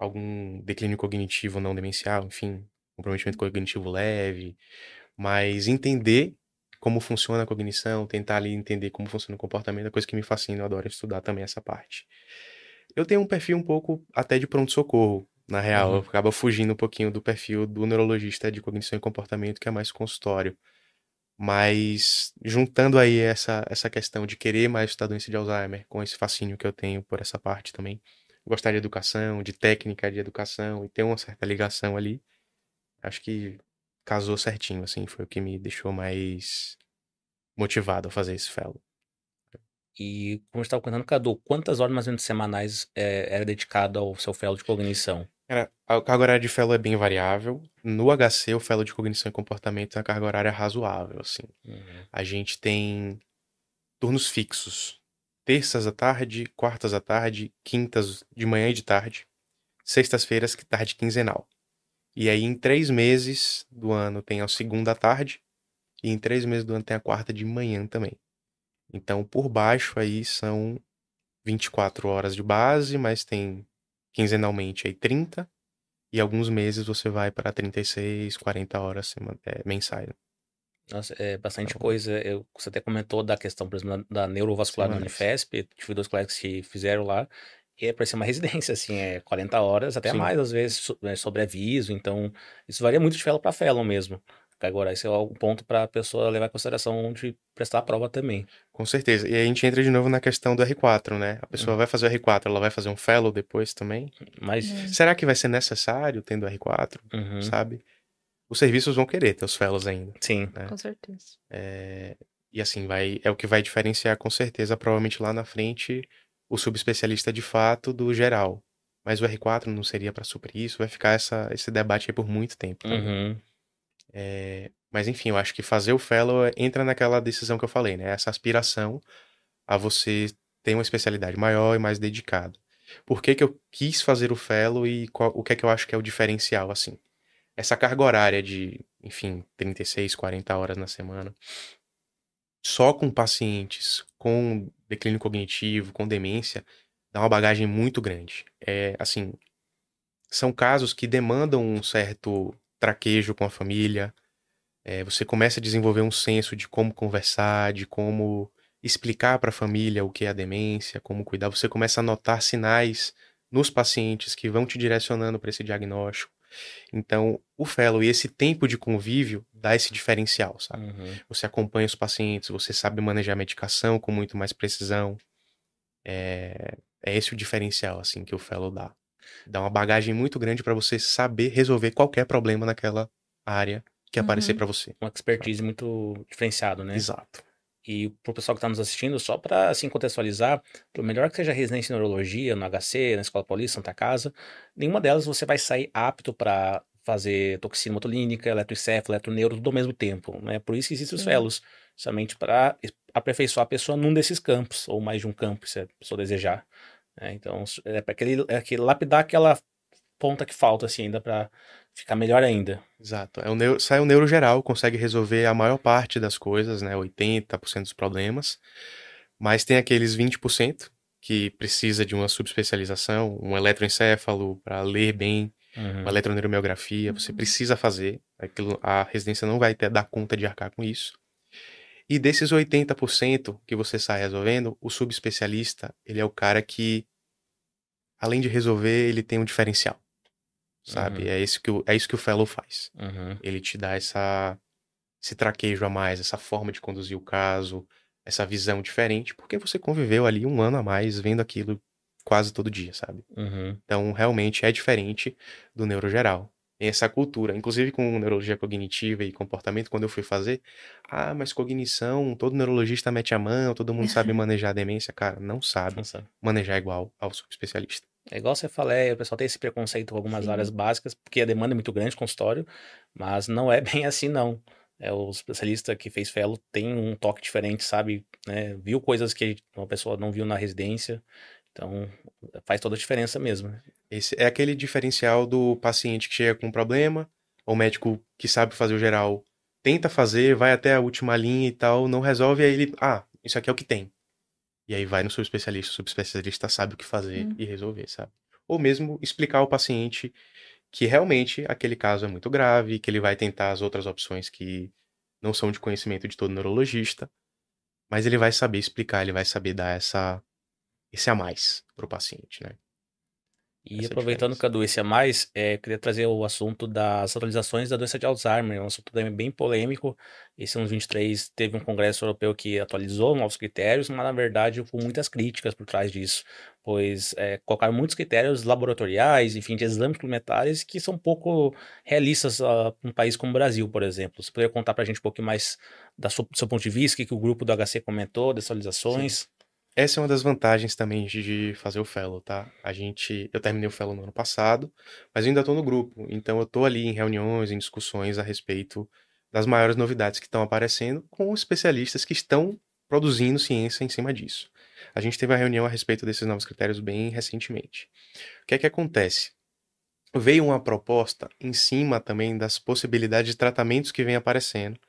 algum declínio cognitivo não demencial, enfim, comprometimento cognitivo leve, mas entender como funciona a cognição, tentar ali entender como funciona o comportamento, é coisa que me fascina, eu adoro estudar também essa parte. Eu tenho um perfil um pouco até de pronto-socorro, na real, Uhum. eu acaba fugindo um pouquinho do perfil do neurologista de cognição e comportamento, que é mais consultório. Mas juntando aí essa, essa questão de querer mais estudar doença de Alzheimer, com esse fascínio que eu tenho por essa parte também, gostar de educação, de técnica de educação e ter uma certa ligação ali, acho que casou certinho, assim, foi o que me deixou mais motivado a fazer esse fellow. E como eu estava contando, Cadu, quantas horas mais ou menos semanais é, era dedicado ao seu fellow de cognição? Cara, a carga horária de fellow é bem variável. No HC, o fellow de cognição e comportamento é a carga horária razoável, assim. Uhum. A gente tem turnos fixos. Terças à tarde, quartas à tarde, quintas de manhã e de tarde, sextas-feiras, que tarde quinzenal. E aí, em três meses do ano, tem a segunda tarde, e em três meses do ano tem a quarta de manhã também. Então, por baixo aí são 24 horas de base, mas tem quinzenalmente aí 30, e alguns meses você vai para 36, 40 horas é, mensais. Nossa, é bastante Então- coisa. Eu, você até comentou da questão, por exemplo, da, da neurovascular da Semanais. Unifesp. Tive dois colegas que fizeram lá. E é para ser uma residência, assim, é 40 horas, até Sim. mais, às vezes, so- né, sobre aviso. Então, isso varia muito de fellow para fellow mesmo. Agora, esse é um ponto para a pessoa levar em consideração de prestar a prova também. Com certeza. E aí a gente entra de novo na questão do R4, né? A pessoa vai fazer o R4, ela vai fazer um fellow depois também. Mas, Hum. Será que vai ser necessário tendo R4, uhum, sabe? Os serviços vão querer ter os fellows ainda. sim. É. Com certeza. É, E assim, vai... é o que vai diferenciar com certeza, provavelmente lá na frente, o subespecialista de fato do geral. Mas o R4 não seria para suprir isso, vai ficar essa... esse debate aí por muito tempo. também. Uhum, É, Mas enfim, eu acho que fazer o fellow é- entra naquela decisão que eu falei, né? Essa aspiração a você ter uma especialidade maior e mais dedicada. Por que que eu quis fazer o fellow e qual- o que é que eu acho que é o diferencial, assim? Essa carga horária de, enfim, 36, 40 horas na semana, só com pacientes com declínio cognitivo, com demência, dá uma bagagem muito grande. É, assim, são casos que demandam um certo traquejo com a família. É, você começa a desenvolver um senso de como conversar, de como explicar para a família o que é a demência, como cuidar. Você começa a notar sinais nos pacientes que vão te direcionando para esse diagnóstico. Então, o fellow e esse tempo de convívio dá esse diferencial, sabe? uhum. Você acompanha os pacientes, você sabe manejar a medicação com muito mais precisão. É, é esse o diferencial, assim, que o fellow dá. Dá uma bagagem muito grande para você saber resolver qualquer problema naquela área que aparecer Uhum. para você. Uma expertise muito diferenciado, né? Exato. E para o pessoal que está nos assistindo, só para assim contextualizar, por melhor que seja residência em neurologia, no HC, na Escola Paulista, Santa Casa, nenhuma delas você vai sair apto para fazer toxina botulínica, eletroencefalo, eletroneuro, tudo ao mesmo tempo. Né? Por isso que existem os fellows, somente para aperfeiçoar a pessoa num desses campos, ou mais de um campo, se a pessoa desejar. É, então, é para aquele, é aquele lapidar aquela ponta que falta, assim, ainda para ficar melhor ainda. Exato. É o neuro, sai o neuro geral, consegue resolver a maior parte das coisas, né? 80% dos problemas. Mas tem aqueles 20% que precisa de uma subespecialização, um eletroencefalo para ler bem, uhum. uma eletroneuromiografia, você uhum. precisa fazer. Aquilo, a residência não vai ter dar conta de arcar com isso. E desses 80% que você sai resolvendo, o subespecialista, ele é o cara que, além de resolver, ele tem um diferencial sabe? Uhum. É, isso que o, é isso que o fellow faz. Uhum. Ele te dá essa, esse traquejo a mais, essa forma de conduzir o caso, essa visão diferente, porque você conviveu ali um ano a mais vendo aquilo quase todo dia, sabe? Uhum. Então, realmente é diferente do neurogeral. Essa cultura, inclusive com neurologia cognitiva e comportamento, quando eu fui fazer, ah, mas cognição, todo neurologista mete a mão, todo mundo sabe manejar a demência. Cara, não sabe, não sabe. manejar igual ao subespecialista. É igual você fala, é, o pessoal tem esse preconceito com algumas Sim. áreas básicas, porque a demanda é muito grande, consultório, mas não é bem assim, não. É, o especialista que fez fellow tem um toque diferente, sabe? Né? Viu coisas que uma pessoa não viu na residência. Então, faz toda a diferença mesmo. Esse é aquele diferencial do paciente que chega com um problema, o médico que sabe fazer o geral tenta fazer, vai até a última linha e tal, não resolve, aí ele, ah, isso aqui é o que tem. E aí vai no subespecialista, o subespecialista sabe o que fazer hum. e resolver, sabe? Ou mesmo explicar ao paciente que realmente aquele caso é muito grave, que ele vai tentar as outras opções que não são de conhecimento de todo neurologista, mas ele vai saber explicar, ele vai saber dar essa esse a mais para o paciente, né? E Essa é aproveitando, Cadu, esse a mais, é, queria trazer o assunto das atualizações da doença de Alzheimer, é um assunto também bem polêmico. Esse ano 23 teve um congresso europeu que atualizou novos critérios, mas na verdade com muitas críticas por trás disso, pois é, colocaram muitos critérios laboratoriais, enfim, de exames complementares que são pouco realistas uh, para um país como o Brasil, por exemplo. Você poderia contar para a gente um pouquinho mais do seu ponto de vista, o que, que o grupo do HC comentou, das atualizações? Sim. Essa é uma das vantagens também de fazer o fellow, tá? A gente, eu terminei o fellow no ano passado, mas ainda estou no grupo, então eu estou ali em reuniões, em discussões a respeito das maiores novidades que estão aparecendo com especialistas que estão produzindo ciência em cima disso. A gente teve uma reunião a respeito desses novos critérios bem recentemente. O que é que acontece? Veio uma proposta em cima também das possibilidades de tratamentos que vem aparecendo,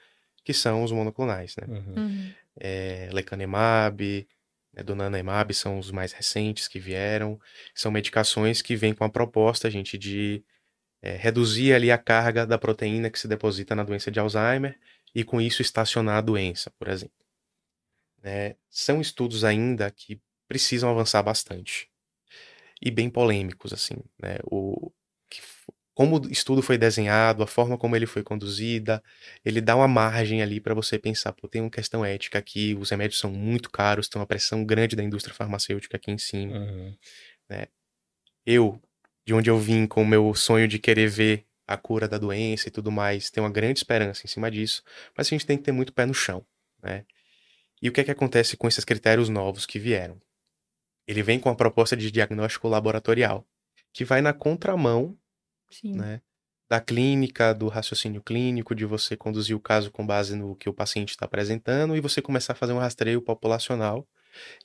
que são os monoclonais, né? Uhum. Uhum. É, lecanemab, né, do Nanemab são os mais recentes que vieram. São medicações que vêm com a proposta, gente, de é, reduzir ali a carga da proteína que se deposita na doença de Alzheimer e com isso estacionar a doença, por exemplo. É, são estudos ainda que precisam avançar bastante e bem polêmicos, assim, né? O, como o estudo foi desenhado, a forma como ele foi conduzida, ele dá uma margem ali para você pensar, pô, tem uma questão ética aqui, os remédios são muito caros, tem uma pressão grande da indústria farmacêutica aqui em cima. Uhum. Né? Eu, de onde eu vim com o meu sonho de querer ver a cura da doença e tudo mais, tem uma grande esperança em cima disso, mas a gente tem que ter muito pé no chão, né? E o que é que acontece com esses critérios novos que vieram? Ele vem com a proposta de diagnóstico laboratorial, que vai na contramão Sim. né? Da clínica, do raciocínio clínico, de você conduzir o caso com base no que o paciente está apresentando e você começar a fazer um rastreio populacional,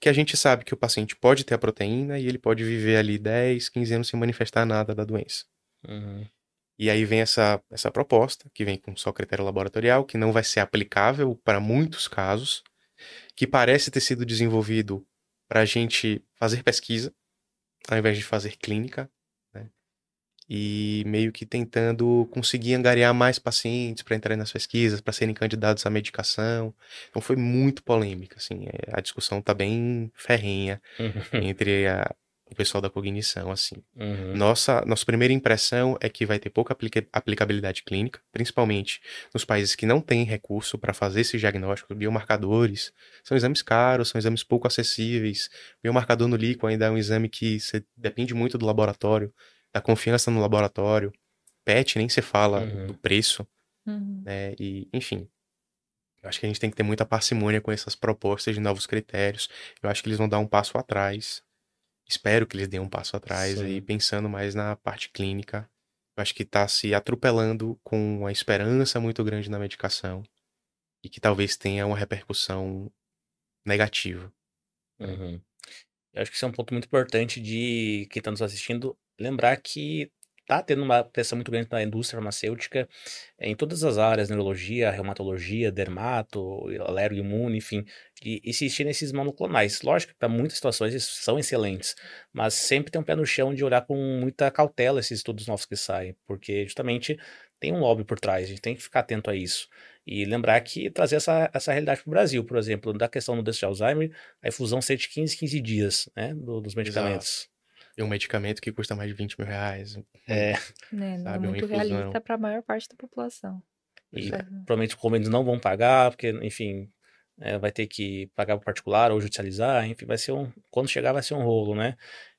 que a gente sabe que o paciente pode ter a proteína e ele pode viver ali 10, 15 anos sem manifestar nada da doença. Uhum. E aí vem essa, essa proposta, que vem com só critério laboratorial, que não vai ser aplicável para muitos casos, que parece ter sido desenvolvido para a gente fazer pesquisa, ao invés de fazer clínica e meio que tentando conseguir angariar mais pacientes para entrarem nas pesquisas, para serem candidatos à medicação. Então foi muito polêmica, assim, é, a discussão tá bem ferrenha uhum. entre a, o pessoal da cognição, assim. Uhum. Nossa, nossa primeira impressão é que vai ter pouca aplica aplicabilidade clínica, principalmente nos países que não têm recurso para fazer esses diagnósticos, biomarcadores. São exames caros, são exames pouco acessíveis. Biomarcador no líquido ainda é um exame que depende muito do laboratório da confiança no laboratório. PET nem se fala uhum. do preço. Uhum. Né? E, enfim. Eu acho que a gente tem que ter muita parcimônia com essas propostas de novos critérios. Eu acho que eles vão dar um passo atrás. Espero que eles deem um passo atrás Sim. aí, pensando mais na parte clínica. Eu acho que está se atropelando com uma esperança muito grande na medicação e que talvez tenha uma repercussão negativa. Uhum. Eu acho que isso é um ponto muito importante de quem está nos assistindo lembrar que tá tendo uma pressão muito grande na indústria farmacêutica em todas as áreas, neurologia, reumatologia, dermato, alergoimune, enfim, de insistir nesses monoclonais. Lógico que para muitas situações eles são excelentes, mas sempre tem um pé no chão de olhar com muita cautela esses estudos novos que saem, porque justamente tem um lobby por trás, a gente tem que ficar atento a isso. E lembrar que trazer essa, essa realidade para o Brasil, por exemplo, da questão do doença de Alzheimer, a infusão ser de 15, 15 dias, né, do- dos medicamentos. E um medicamento que custa mais de 20 mil reais. É, Né? Não é Sabe, muito realista para a maior parte da população. e É. provavelmente como eles não vão pagar, porque, enfim, é, vai ter que pagar por particular ou judicializar, enfim, vai ser um. Quando chegar, vai ser um rolo, né?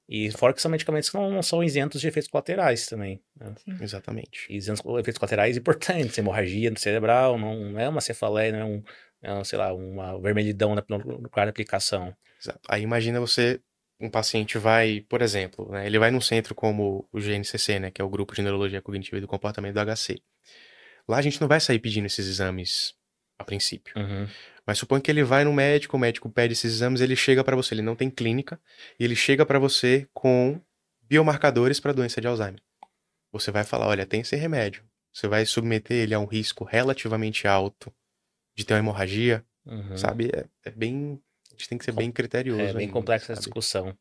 E fora que são medicamentos que não, não são isentos de efeitos colaterais também. Né? Sim. Exatamente. E isentos de efeitos colaterais importantes, hemorragia no cerebral, não, não é uma cefaleia, não é um, é um, sei lá, uma vermelhidão na- no no lugar da aplicação. Exato. Aí imagina você, um paciente vai, por exemplo, né, ele vai num centro como o GNCC, né, que é o Grupo de Neurologia Cognitiva e do Comportamento do HC. Lá a gente não vai sair pedindo esses exames a princípio. Uhum. Mas suponha que ele vai no médico, o médico pede esses exames, ele chega para você, ele não tem clínica, e ele chega para você com biomarcadores para doença de Alzheimer. Você vai falar, olha, tem esse remédio. Você vai submeter ele a um risco relativamente alto de ter uma hemorragia, Uhum. sabe? É, é bem, a gente tem que ser Com- bem criterioso. É bem ainda, complexa essa discussão.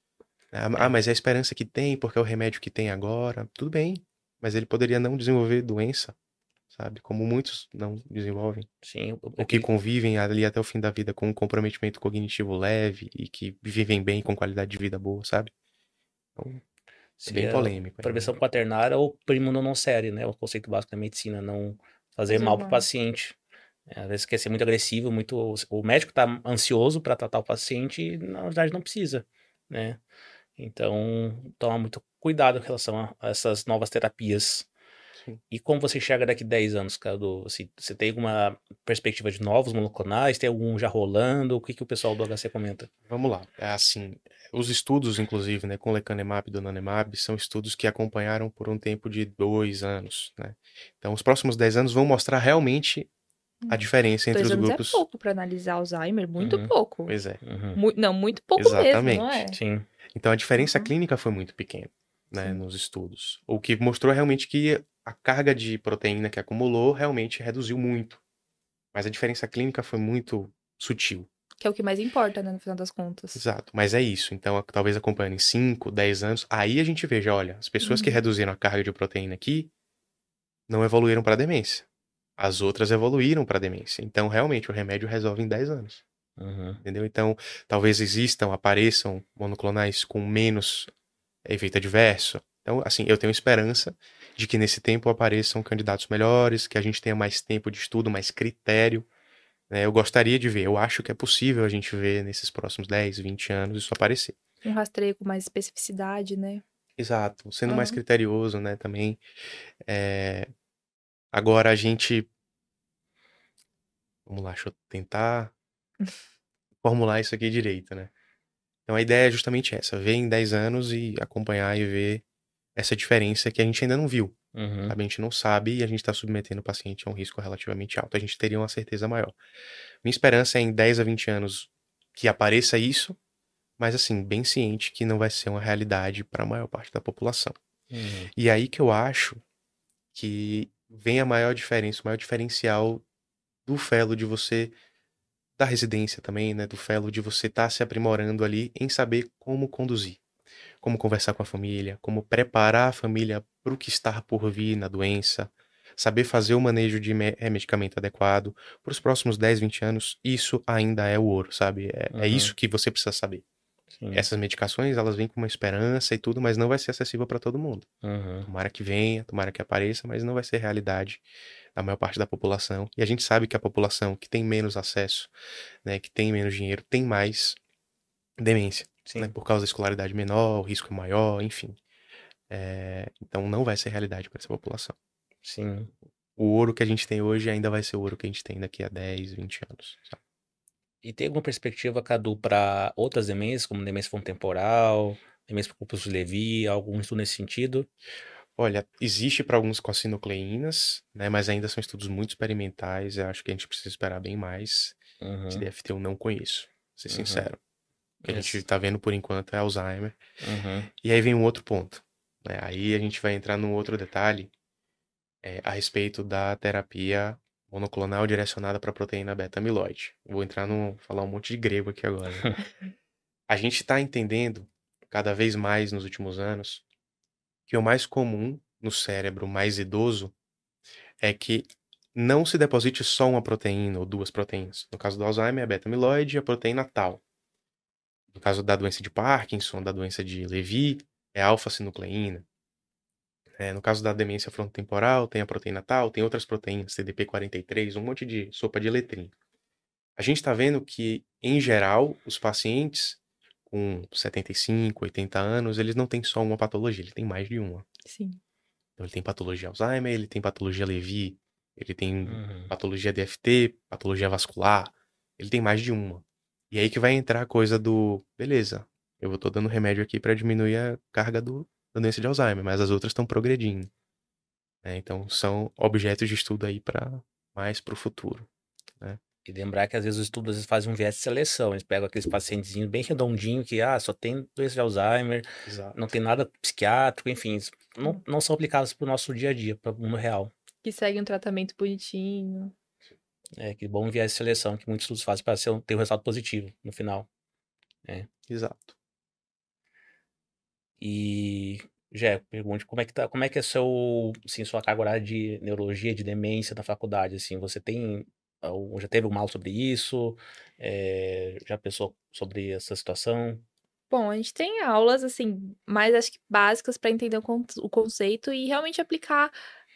Ah, ah, mas é a esperança que tem, porque é o remédio que tem agora. Tudo bem. Mas ele poderia não desenvolver doença, sabe? Como muitos não desenvolvem. Sim, o- Ou que convivem ali até o fim da vida com um comprometimento cognitivo leve e que vivem bem com qualidade de vida boa, sabe? Então, é bem seria polêmico. Prevenção quaternária ou primo não série, né? O conceito básico da medicina, não fazer mal para o paciente. É, às vezes quer ser muito agressivo, muito. O médico tá ansioso para tratar o paciente e, na verdade, não precisa, né? Então, toma muito cuidado em relação a, a essas novas terapias. Sim. E como você enxerga daqui 10 anos, Cadu? Você, você tem alguma perspectiva de novos monoclonais? Tem algum já rolando? O que, que o pessoal do HC comenta? Vamos lá. É assim, os estudos, inclusive, né, com lecanemab e donanemab, são estudos que acompanharam por um tempo de dois anos, né? Então, os próximos dez anos vão mostrar realmente a Hum. diferença entre Dois os anos grupos. é pouco para analisar Alzheimer, muito Uhum. pouco. Pois é. Uhum. Mu- não, muito pouco mesmo, não Exatamente. é? Sim. Então, a diferença Uhum. clínica foi muito pequena, né, Sim. nos estudos. O que mostrou realmente que a carga de proteína que acumulou realmente reduziu muito. Mas a diferença clínica foi muito sutil. Que é o que mais importa, né, no final das contas. Exato. Mas é isso. Então, talvez acompanhando em 5, 10 anos, aí a gente veja, olha, as pessoas que Uhum. reduziram a carga de proteína aqui não evoluíram para demência. As outras evoluíram para demência. Então, realmente, o remédio resolve em 10 anos. Uhum. Entendeu? Então, talvez existam, apareçam monoclonais com menos efeito adverso. Então, assim, eu tenho esperança de que nesse tempo apareçam candidatos melhores, que a gente tenha mais tempo de estudo, mais critério. né? Eu gostaria de ver, eu acho que é possível a gente ver nesses próximos 10, 20 anos isso aparecer. Um rastreio com mais especificidade, né? Exato, sendo mais Aham. criterioso, né, também. É, Agora a gente. Vamos lá, deixa eu tentar formular isso aqui direito, né? Então a ideia é justamente essa, ver em 10 anos e acompanhar e ver essa diferença que a gente ainda não viu. Uhum. A gente não sabe e a gente está submetendo o paciente a um risco relativamente alto. A gente teria uma certeza maior. Minha esperança é em 10 a 20 anos que apareça isso, mas assim, bem ciente que não vai ser uma realidade para a maior parte da população. Uhum. E aí que eu acho que vem a maior diferença, o maior diferencial do fellow de você da residência também, né, do fellow de você estar se aprimorando ali em saber como conduzir, como conversar com a família, como preparar a família para o que está por vir na doença, saber fazer o manejo de eh, medicamento adequado para os próximos 10, 20 anos, isso ainda é o ouro, sabe? É, é Uhum. isso que você precisa saber. Sim. Essas medicações, elas vêm com uma esperança e tudo, mas não vai ser acessível para todo mundo. Uhum. Tomara que venha, tomara que apareça, mas não vai ser realidade da maior parte da população. E a gente sabe que a população que tem menos acesso, né, que tem menos dinheiro, tem mais demência, né, por causa da escolaridade menor, o risco é maior, enfim. É, então não vai ser realidade para essa população. Sim. o ouro que a gente tem hoje ainda vai ser o ouro que a gente tem daqui a 10, 20 anos. Sabe? E tem alguma perspectiva, Cadu, para outras demências, como demência frontemporal, demência por corpus de Levi, algum estudo nesse sentido? Olha, existe para alguns com nucleínas, né? Mas ainda são estudos muito experimentais. Eu acho que a gente precisa esperar bem mais. Uhum. Esse DFT eu não conheço, ser Uhum. sincero. O que a gente tá vendo por enquanto é Alzheimer. Uhum. E aí vem um outro ponto. né? Aí a gente vai entrar num outro detalhe é, a respeito da terapia monoclonal direcionada para proteína beta-amiloide. Vou entrar no falar um monte de grego aqui agora. né? a gente está entendendo cada vez mais nos últimos anos que o mais comum no cérebro mais idoso é que não se deposite só uma proteína ou duas proteínas. No caso do Alzheimer, é a beta-amiloide e a proteína tal. No caso da doença de Parkinson, da doença de Levy, é alfa-sinucleína. É, no caso da demência frontotemporal, tem a proteína tal, tem outras proteínas, CDP43, um monte de sopa de letrinha. A gente está vendo que, em geral, os pacientes com 75, 80 anos, eles não têm só uma patologia, ele tem mais de uma. Sim. Então, ele tem patologia Alzheimer, ele tem patologia Levy, ele tem Uhum. patologia DFT, patologia vascular, ele tem mais de uma. E aí que vai entrar a coisa do, beleza, eu tô dando remédio aqui para diminuir a carga do, da doença de Alzheimer, mas as outras estão progredindo. né? Então são objetos de estudo aí para mais pro futuro. E lembrar que às vezes os estudos às vezes, fazem um viés de seleção. Eles pegam aqueles pacientezinhos bem redondinho que ah, só tem doença de Alzheimer, Exato. não tem nada psiquiátrico, enfim, não, não são aplicados para o nosso dia a dia, para o mundo real. Que segue um tratamento bonitinho. É que bom viés de seleção que muitos estudos fazem para ser um- ter um resultado positivo no final. Exato. E Jé, pergunte como é que tá, como é que é seu, assim, sua carga horária de neurologia, de demência na faculdade, assim, você tem, já teve uma aula sobre isso? É, já pensou sobre essa situação? Bom, a gente tem aulas, assim, mais acho que básicas para entender o conceito e realmente aplicar,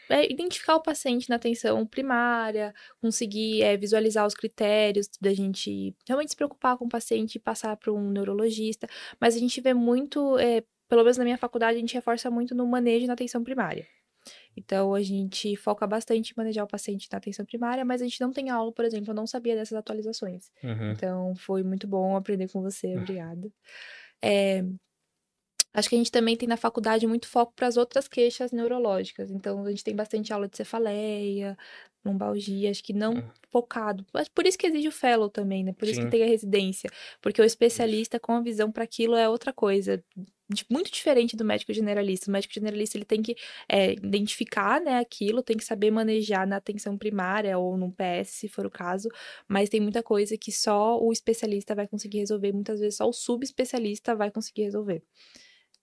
é, identificar o paciente na atenção primária, conseguir é, visualizar os critérios da gente realmente se preocupar com o paciente e passar para um neurologista. Mas a gente vê muito, é, pelo menos na minha faculdade, a gente reforça muito no manejo na atenção primária. Então, a gente foca bastante em manejar o paciente na atenção primária, mas a gente não tem aula, por exemplo, eu não sabia dessas atualizações. Uhum. Então, foi muito bom aprender com você, obrigada. É, acho que a gente também tem na faculdade muito foco para as outras queixas neurológicas. Então, a gente tem bastante aula de cefaleia, lombalgia, acho que não Hum. focado. Mas por isso que exige o fellow também, né? Por isso Sim. que tem a residência. Porque o especialista com a visão para aquilo é outra coisa. Muito diferente do médico generalista. O médico generalista ele tem que é, identificar né, aquilo, tem que saber manejar na atenção primária ou no PS, se for o caso, mas tem muita coisa que só o especialista vai conseguir resolver, muitas vezes só o subespecialista vai conseguir resolver.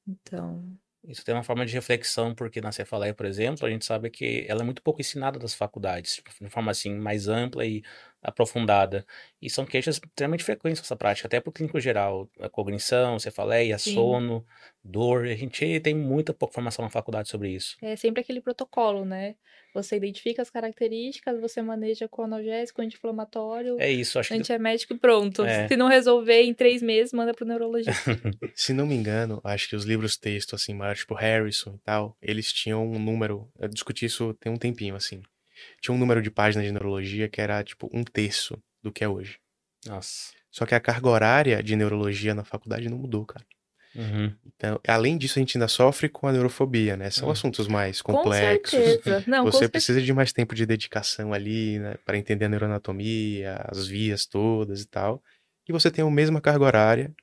Então, Isso tem uma forma de reflexão, porque na Cefaleia, por exemplo, a gente sabe que ela é muito pouco ensinada das faculdades, tipo, de forma assim mais ampla e aprofundada. E são queixas extremamente frequentes nessa prática, até para o clínico geral, a cognição, cefaleia, Sim. sono, dor. A gente tem muita pouca formação na faculdade sobre isso. é sempre aquele protocolo, né? Você identifica as características, você maneja com analgésico, anti-inflamatório, É isso, acho que antiemético e pronto. É. Se não resolver em três meses, manda pro neurologista. Se não me engano, acho que os livros texto, assim, tipo Harrison e tal, eles tinham um número. Eu discuti isso tem um tempinho, assim. Tinha um número de páginas de neurologia que era, tipo, um terço do que é hoje. Nossa. Só que a carga horária de neurologia na faculdade não mudou, cara. Uhum. Então, além disso, a gente ainda sofre com a neurofobia, né? São Hum. assuntos mais com complexos. certeza. Não, com Você certeza. precisa de mais tempo de dedicação ali, né? Para entender a neuroanatomia, as vias todas e tal. E você tem a mesma carga horária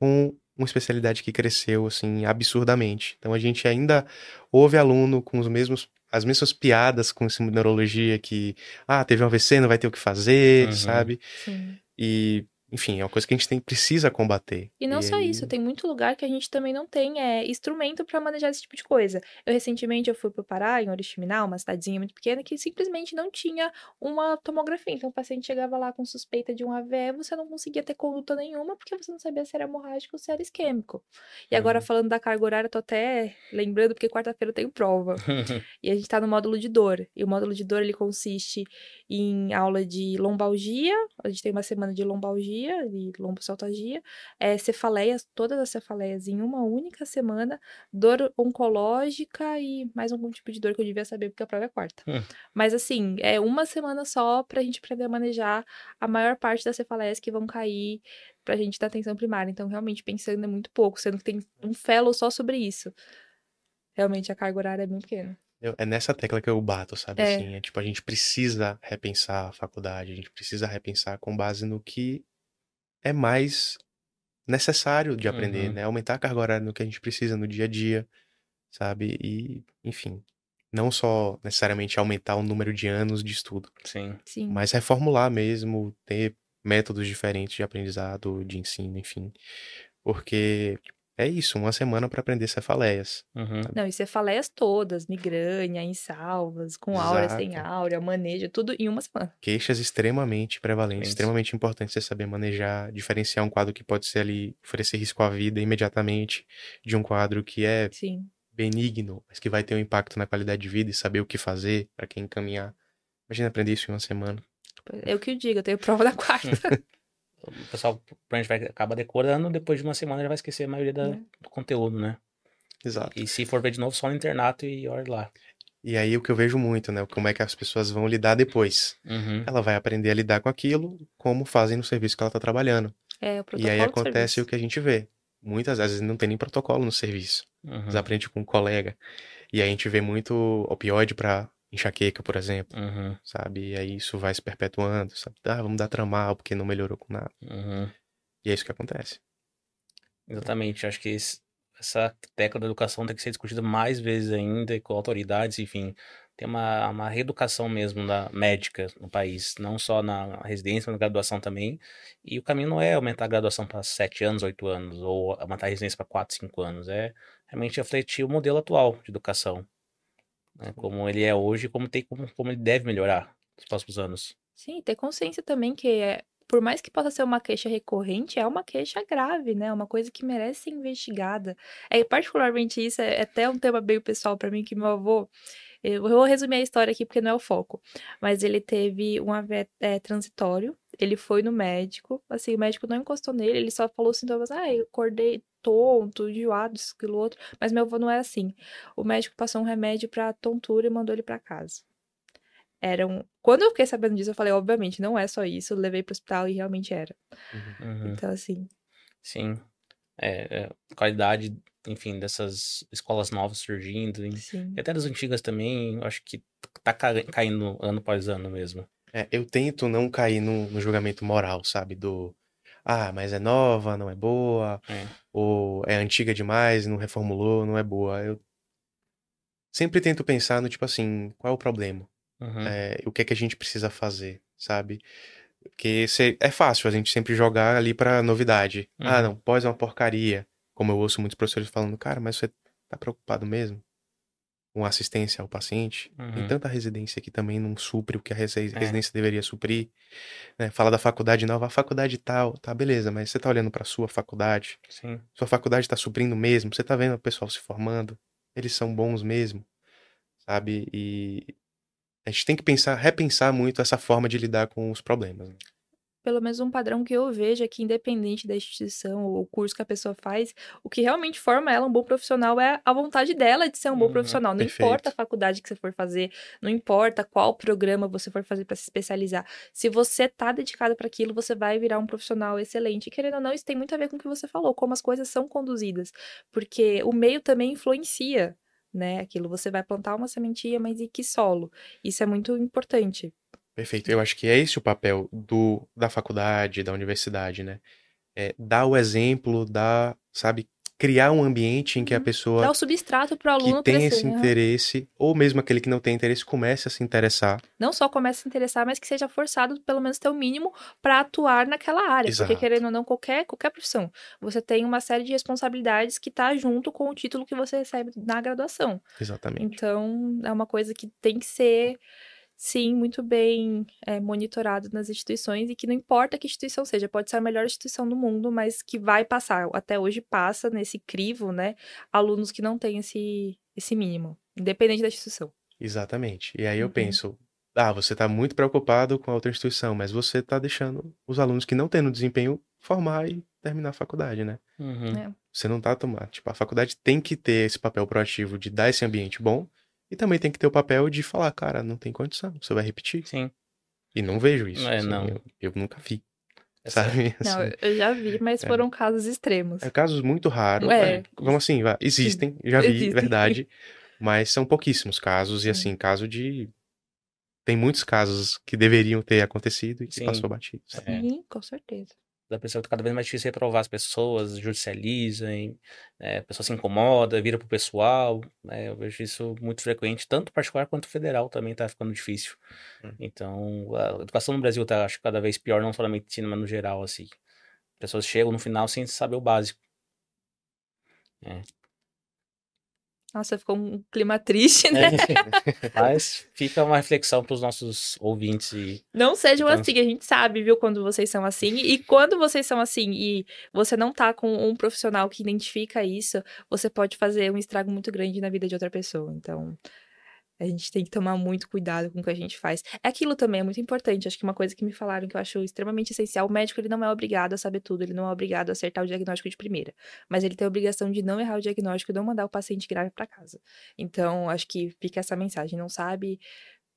com uma especialidade que cresceu, assim, absurdamente. Então a gente ainda ouve aluno com os mesmos, as mesmas piadas com esse neurologia que, ah, teve um AVC, não vai ter o que fazer, Uhum. sabe? Sim. E, enfim, é uma coisa que a gente tem, precisa combater. E não só aí- isso, tem muito lugar que a gente também não tem é, instrumento para manejar esse tipo de coisa. Eu recentemente eu fui pro Pará, em Oriximiná, uma cidadezinha muito pequena, que simplesmente não tinha uma tomografia. Então o paciente chegava lá com suspeita de um AVE, você não conseguia ter conduta nenhuma, porque você não sabia se era hemorrágico ou se era isquêmico. E agora, Uhum. falando da carga horária, eu tô até lembrando, porque quarta-feira eu tenho prova. E a gente tá no módulo de dor. E o módulo de dor, ele consiste em aula de lombalgia. A gente tem uma semana de lombalgia e lomboceltalgia, é, cefaleias, todas as cefaleias em uma única semana, dor oncológica e mais algum tipo de dor que eu devia saber porque a prova é quarta. Hum. Mas assim, é uma semana só pra gente aprender a manejar a maior parte das cefaleias que vão cair pra gente dar atenção primária. Então, realmente, pensando é muito pouco, sendo que tem um fellow só sobre isso. Realmente, a carga horária é bem pequena. Eu- é nessa tecla que eu bato, sabe? É. Assim, é tipo, a gente precisa repensar a faculdade, a gente precisa repensar com base no que é mais necessário de aprender, Uhum. né? Aumentar a carga horária no que a gente precisa no dia a dia, sabe? E, enfim, não só necessariamente aumentar o número de anos de estudo, Sim. Sim. mas reformular mesmo, ter métodos diferentes de aprendizado, de ensino, enfim. Porque é isso, uma semana para aprender cefaleias. Uhum. Não, e cefaleias todas, migrânia, insalvas, com áurea, sem Exato. áurea, manejo, tudo em uma semana. queixas extremamente prevalentes, extremamente importante você saber manejar, diferenciar um quadro que pode ser ali, oferecer risco à vida imediatamente, de um quadro que é Sim. benigno, mas que vai ter um impacto na qualidade de vida e saber o que fazer para quem encaminhar. Imagina aprender isso em uma semana. Eu que o digo, eu tenho prova da quarta. O pessoal provavelmente vai acaba decorando, depois de uma semana já vai esquecer a maioria da- É. do conteúdo, né? Exato. E se for ver de novo, só no internato e olha lá. E aí o que eu vejo muito, né? Como é que as pessoas vão lidar depois. Uhum. Ela vai aprender a lidar com aquilo como fazem no serviço que ela está trabalhando. É, o E protocolo aí de acontece serviço. o que a gente vê. Muitas vezes não tem nem protocolo no serviço. Uhum. Aprende com um colega. E aí a gente vê muito opioide para enxaqueca, por exemplo, Uhum. sabe? E aí isso vai se perpetuando, sabe? Ah, vamos dar tramal porque não melhorou com nada. Uhum. E é isso que acontece. Exatamente. Acho que esse- essa tecla da educação tem que ser discutida mais vezes ainda com autoridades, enfim. Tem uma, uma reeducação mesmo da médica no país, não só na residência, mas na graduação também. E o caminho não é aumentar a graduação para sete anos, oito anos, ou aumentar a residência para quatro, cinco anos. É realmente refletir o modelo atual de educação, né? Como ele é hoje, e como tem como, como ele deve melhorar nos próximos anos. Sim, ter consciência também que é, por mais que possa ser uma queixa recorrente, é uma queixa grave, né? Uma coisa que merece ser investigada. É particularmente isso, é até um tema bem pessoal pra mim que meu avô, eu vou resumir a história aqui porque não é o foco, mas ele teve um AVE é, transitório, ele foi no médico, assim, o médico não encostou nele, ele só falou sintomas, ah, eu acordei tonto, enjoado, isso, aquilo outro, mas meu avô não é assim. O médico passou um remédio pra tontura e mandou ele pra casa eram. Quando eu fiquei sabendo disso, eu falei, obviamente, não é só isso. Eu levei pro hospital e realmente era. Uhum. Então, assim, Sim. É, é, qualidade, enfim, dessas escolas novas surgindo, e sim. e até das antigas também, acho que tá ca- caindo ano após ano mesmo. É, eu tento não cair no, no julgamento moral, sabe? Do. Ah, mas é nova, não é boa. É. Ou é antiga demais, não reformulou, não é boa. Eu sempre tento pensar no tipo assim, qual é o problema? Uhum. É, o que é que a gente precisa fazer, sabe? Porque é fácil a gente sempre jogar ali pra novidade. Ah, Uhum. não, pós é uma porcaria. Como eu ouço muitos professores falando, cara, mas você tá preocupado mesmo com assistência ao paciente? Tem Uhum. tanta residência que também não supre o que a É. residência deveria suprir. Né? Fala da faculdade nova, a faculdade tal, tá, beleza, mas você tá olhando pra sua faculdade? Sim. Sua faculdade tá suprindo mesmo? Você tá vendo o pessoal se formando? Eles são bons mesmo? Sabe? E a gente tem que pensar, repensar muito essa forma de lidar com os problemas. né? Pelo menos um padrão que eu vejo é que, independente da instituição ou o curso que a pessoa faz, o que realmente forma ela um bom profissional é a vontade dela de ser um bom Uhum, profissional. Não perfeito. importa a faculdade que você for fazer, não importa qual programa você for fazer para se especializar. Se você tá dedicado para aquilo, você vai virar um profissional excelente. E, querendo ou não, isso tem muito a ver com o que você falou, como as coisas são conduzidas. Porque o meio também influencia, né? Aquilo. Você vai plantar uma sementinha, mas em que solo? Isso é muito importante. Perfeito. Eu acho que é esse o papel do, da faculdade, da universidade, né? É dar o exemplo, dar, sabe, criar um ambiente em que a Uhum. pessoa Dá o substrato para o que aluno tem crescer. esse né? interesse, ou mesmo aquele que não tem interesse, comece a se interessar. não só comece a se interessar, mas que seja forçado, pelo menos, ter o mínimo para atuar naquela área. Exato. Porque, querendo ou não, qualquer, qualquer profissão, você tem uma série de responsabilidades que tá junto com o título que você recebe na graduação. Exatamente. Então, é uma coisa que tem que ser, sim, muito bem é, monitorado nas instituições e que não importa que instituição seja, pode ser a melhor instituição do mundo, mas que vai passar, até hoje passa nesse crivo, né, alunos que não têm esse, esse mínimo, independente da instituição. Exatamente. E aí eu Uhum. penso, ah, você está muito preocupado com a outra instituição, mas você está deixando os alunos que não têm no desempenho formar e terminar a faculdade, né? Uhum. É. Você não tá tomando. Tipo, a faculdade tem que ter esse papel proativo de dar esse ambiente bom e também tem que ter o papel de falar, cara, não tem condição, você vai repetir. Sim. E não vejo isso. É, assim, não. Eu, eu nunca vi, Essa- sabe? Não, Assim, eu já vi, mas É. foram casos extremos. é casos muito raros. É. é, Vamos assim, existem, já vi, Existem. verdade. Mas são pouquíssimos casos. E Sim. assim, caso de. Tem muitos casos que deveriam ter acontecido e que Sim. passou batido. sabe? É. Sim, com certeza. Da pessoa que tá cada vez mais difícil reprovar as pessoas, judicializam, é, a pessoa se incomoda, vira pro pessoal, né, eu vejo isso muito frequente, tanto particular quanto federal também tá ficando difícil. Hum. Então, a educação no Brasil tá, acho, cada vez pior, não só na medicina, mas no geral, assim. Pessoas chegam no final sem saber o básico. Nossa, ficou um clima triste, né? mas fica uma reflexão pros nossos ouvintes e Não sejam Então- assim, a gente sabe, viu, quando vocês são assim. E quando vocês são assim e você não tá com um profissional que identifica isso, você pode fazer um estrago muito grande na vida de outra pessoa. Então, a gente tem que tomar muito cuidado com o que a gente faz. É aquilo também, é muito importante. Acho que uma coisa que me falaram que eu acho extremamente essencial, o médico ele não é obrigado a saber tudo, ele não é obrigado a acertar o diagnóstico de primeira. Mas ele tem a obrigação de não errar o diagnóstico e não mandar o paciente grave para casa. Então, acho que fica essa mensagem. Não sabe,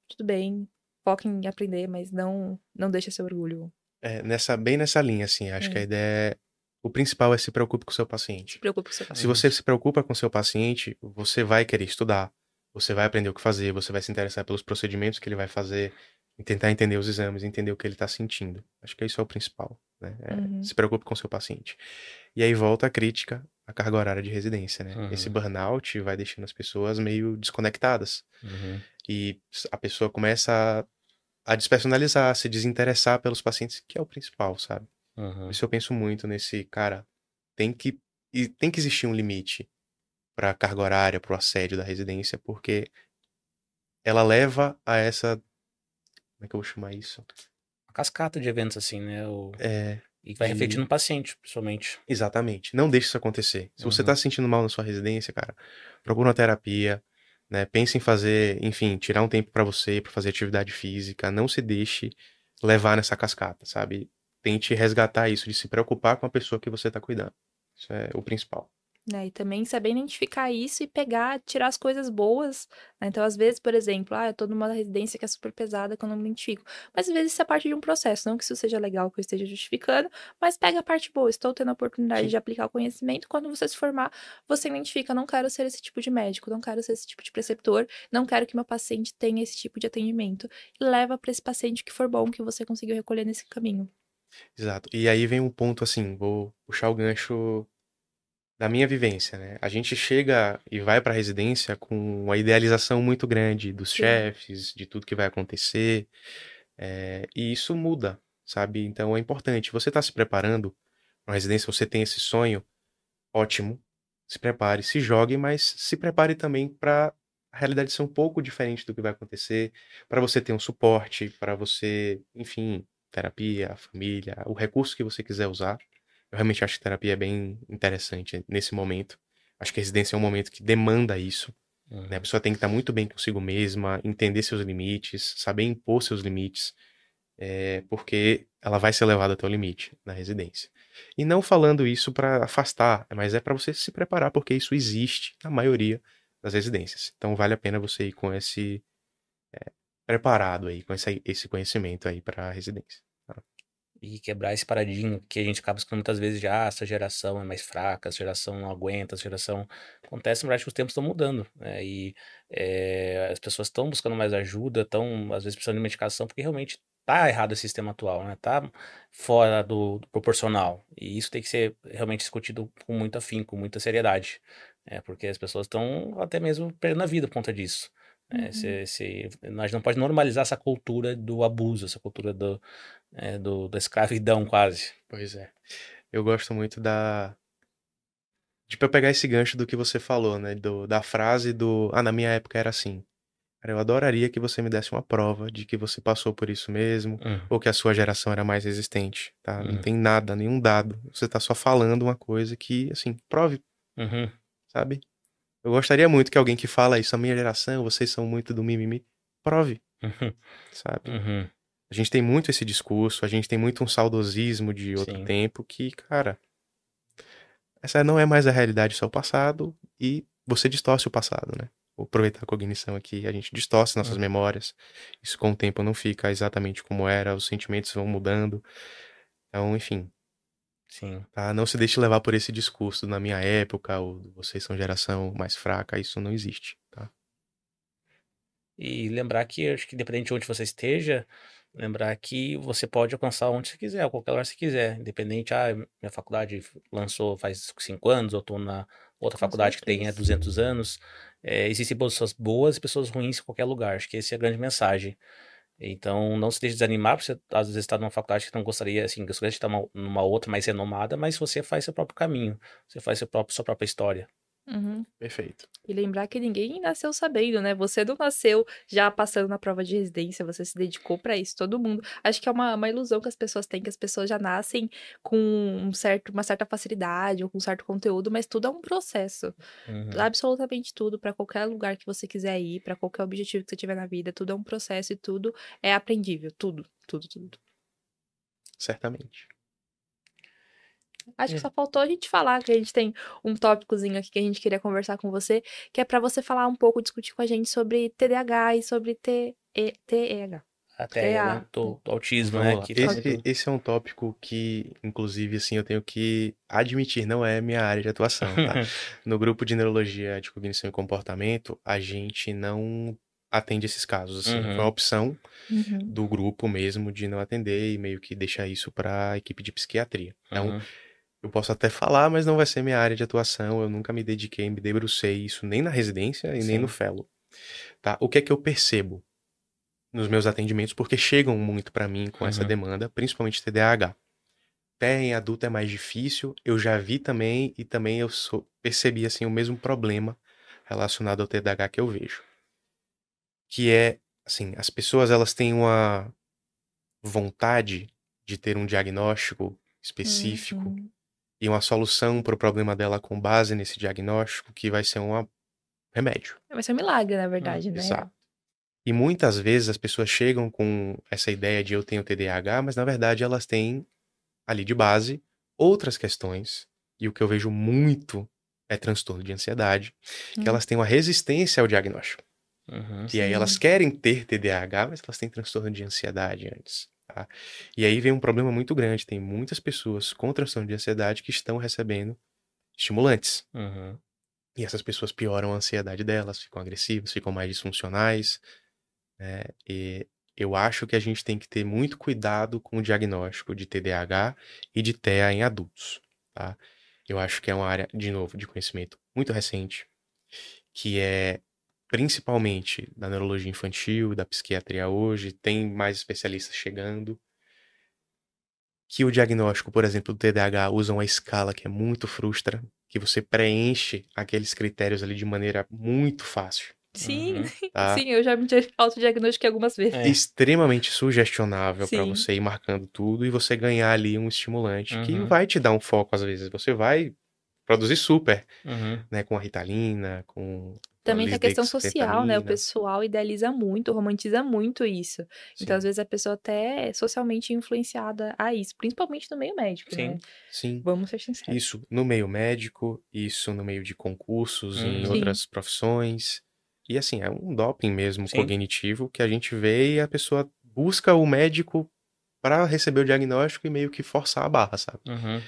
tudo bem, foca em aprender, mas não não deixa seu orgulho. É, nessa, bem nessa linha, assim. Acho É. que a ideia é. O principal é se preocupe com o seu paciente. Se preocupe com o seu Se paciente. você se preocupa com o seu paciente, você vai querer estudar, você vai aprender o que fazer, você vai se interessar pelos procedimentos que ele vai fazer, e tentar entender os exames, entender o que ele está sentindo. Acho que isso é o principal, né? É, Uhum. Se preocupe com o seu paciente. E aí volta a crítica à carga horária de residência, né? Uhum. Esse burnout vai deixando as pessoas meio desconectadas. Uhum. E a pessoa começa a, a despersonalizar, a se desinteressar pelos pacientes, que é o principal, sabe? Uhum. Isso eu penso muito nesse, cara, tem que tem que existir um limite para carga horária, para o assédio da residência, porque ela leva a essa como é que eu vou chamar isso? Uma cascata de eventos assim, né? O... É, E vai de- refletir no paciente, principalmente. exatamente. Não deixe isso acontecer. Se você Uhum. tá se sentindo mal na sua residência, cara, procura uma terapia, né? Pense em fazer, enfim, tirar um tempo para você, para fazer atividade física, não se deixe levar nessa cascata, sabe? Tente resgatar isso de se preocupar com a pessoa que você tá cuidando. Isso é o principal. Né? E também saber identificar isso e pegar, tirar as coisas boas. né? Então, às vezes, por exemplo, ah, eu tô numa residência que é super pesada, que eu não me identifico. Mas às vezes isso é parte de um processo, não que isso seja legal, que eu esteja justificando, mas pega a parte boa. Estou tendo a oportunidade Sim. de aplicar o conhecimento. Quando você se formar, você identifica, não quero ser esse tipo de médico, não quero ser esse tipo de preceptor, não quero que meu paciente tenha esse tipo de atendimento. E leva para esse paciente que for bom, que você conseguiu recolher nesse caminho. Exato. E aí vem um ponto assim, vou puxar o gancho da minha vivência, né? A gente chega e vai pra residência com uma idealização muito grande dos Sim. chefes, de tudo que vai acontecer, é, e isso muda, sabe? Então é importante. Você tá se preparando pra uma residência, você tem esse sonho, ótimo. Se prepare, se jogue, mas se prepare também para a realidade ser um pouco diferente do que vai acontecer, para você ter um suporte, para você, enfim, terapia, família, o recurso que você quiser usar. Eu realmente acho que terapia é bem interessante nesse momento. Acho que a residência é um momento que demanda isso. Uhum. Né? A pessoa tem que estar muito bem consigo mesma, entender seus limites, saber impor seus limites, é, porque ela vai ser levada até o limite na residência. E não falando isso para afastar, mas é para você se preparar, porque isso existe na maioria das residências. Então vale a pena você ir com esse é, preparado aí, com esse, esse conhecimento aí para a residência. E quebrar esse paradigma que a gente acaba escutando muitas vezes de ah, essa geração é mais fraca, essa geração não aguenta, essa geração acontece, mas acho que os tempos estão mudando, né? E é, as pessoas estão buscando mais ajuda, estão às vezes precisando de medicação, porque realmente tá errado esse sistema atual, né? Tá fora do, do proporcional. E isso tem que ser realmente discutido com muito afinco, com muita seriedade. É, porque as pessoas estão até mesmo perdendo a vida por conta disso. É, Uhum. se, se, nós não pode normalizar essa cultura do abuso, essa cultura do, é, do, da escravidão quase. Pois é. Eu gosto muito da. De eu pegar esse gancho do que você falou, né? Do, da frase do. Ah, na minha época era assim. Cara, eu adoraria que você me desse uma prova de que você passou por isso mesmo, Hum, ou que a sua geração era mais resistente, tá? Não Uhum. tem nada, nenhum dado. Você tá só falando uma coisa que, assim, prove, uhum, sabe? Eu gostaria muito que alguém que fala isso, a minha geração, vocês são muito do mimimi, prove. Uhum. sabe? Uhum. A gente tem muito esse discurso, a gente tem muito um saudosismo de outro Sim. tempo que, cara, essa não é mais a realidade, isso é o passado e você distorce o passado, né? Vou aproveitar a cognição aqui, a gente distorce nossas Uhum. memórias. Isso com o tempo não fica exatamente como era, os sentimentos vão mudando. Então, enfim, Sim. tá? Não se deixe levar por esse discurso na minha época, ou vocês são geração mais fraca, isso não existe, tá? E lembrar que, acho que independente de onde você esteja, lembrar que você pode alcançar onde você quiser, a qualquer lugar que você quiser. Independente, ah, minha faculdade lançou faz cinco anos, eu tô na outra faculdade que tem certeza. 200 anos. É, existem pessoas boas e pessoas ruins em qualquer lugar. Acho que essa é a grande mensagem. Então, não se deixe desanimar, porque você às vezes está numa faculdade que não gostaria, assim, gostaria de estar numa, numa outra mais renomada, mas você faz seu próprio caminho, você faz seu próprio, sua própria história. Uhum. Perfeito. E lembrar que ninguém nasceu sabendo, né? Você não nasceu já passando na prova de residência, você se dedicou pra isso, todo mundo. Acho que é uma, uma ilusão que as pessoas têm, que as pessoas já nascem com um certo, uma certa facilidade ou com um certo conteúdo, mas tudo é um processo. Uhum. Absolutamente tudo, pra qualquer lugar que você quiser ir, pra qualquer objetivo que você tiver na vida, tudo é um processo e tudo é aprendível. Tudo, tudo, tudo. Certamente. Acho É. que só faltou a gente falar que a gente tem um tópicozinho aqui que a gente queria conversar com você, que é pra você falar um pouco, discutir com a gente sobre TDAH e sobre TE, TEH. Até É a- né, do, do autismo, né? Que Esse, esse é um tópico que, inclusive, assim, eu tenho que admitir, não é minha área de atuação, tá? No grupo de neurologia de cognição e comportamento, a gente não atende esses casos, assim. Uhum. Foi uma opção Uhum. do grupo mesmo de não atender e meio que deixar isso para a equipe de psiquiatria. Então, Uhum. Eu posso até falar, mas não vai ser minha área de atuação. Eu nunca me dediquei, me debrucei isso nem na residência e nem Sim. no fellow. Tá? O que é que eu percebo nos meus atendimentos? Porque chegam muito para mim com essa Uhum. demanda, principalmente TDAH. Até em adulto é mais difícil. Eu já vi também e também eu sou- percebi assim o mesmo problema relacionado ao TDAH que eu vejo. Que é, assim, as pessoas elas têm uma vontade de ter um diagnóstico específico Uhum. E uma solução para o problema dela com base nesse diagnóstico que vai ser um remédio. Vai ser um milagre, na verdade, né? Exato. E muitas vezes as pessoas chegam com essa ideia de eu tenho TDAH, mas na verdade elas têm ali de base outras questões. E o que eu vejo muito é transtorno de ansiedade, Hum. que elas têm uma resistência ao diagnóstico. Uhum. E aí elas Sim. querem ter TDAH, mas elas têm transtorno de ansiedade antes. Tá? E aí vem um problema muito grande. Tem muitas pessoas com transtorno de ansiedade que estão recebendo estimulantes. Uhum. E essas pessoas pioram a ansiedade delas, ficam agressivas, ficam mais disfuncionais. né? E eu acho que a gente tem que ter muito cuidado com o diagnóstico de TDAH e de TEA em adultos. Tá? Eu acho que é uma área, de novo, de conhecimento muito recente, que é principalmente da neurologia infantil, da psiquiatria hoje, tem mais especialistas chegando. Que o diagnóstico, por exemplo, do TDAH usa uma escala que é muito frustra, que você preenche aqueles critérios ali de maneira muito fácil, Sim, Uhum. tá? sim, eu já me dia- autodiagnostiquei algumas vezes. É. Extremamente sugestionável para você ir marcando tudo e você ganhar ali um estimulante que Uhum. vai te dar um foco às vezes. Você vai produzir super, Uhum. né, com a Ritalina, com Também tem a questão social, né? O pessoal idealiza muito, romantiza muito isso. Então, às Sim, vezes, a pessoa até é socialmente influenciada a isso, principalmente no meio médico, Sim. né? sim. Vamos ser sinceros. Isso no meio médico, isso no meio de concursos, em Uhum. Sim. outras profissões. E assim, é um doping mesmo Sim. cognitivo que a gente vê e a pessoa busca o médico para receber o diagnóstico e meio que forçar a barra, sabe? Uhum.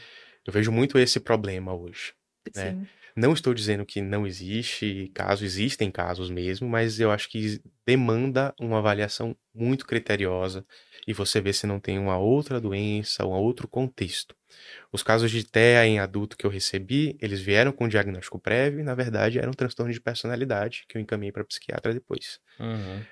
Eu vejo muito esse problema hoje. né? Sim. Não estou dizendo que não existe caso, existem casos mesmo, mas eu acho que demanda uma avaliação muito criteriosa e você vê se não tem uma outra doença, um outro contexto. Os casos de TEA em adulto que eu recebi, eles vieram com diagnóstico prévio e, na verdade, era um transtorno de personalidade que eu encaminhei para psiquiatra depois. Uhum.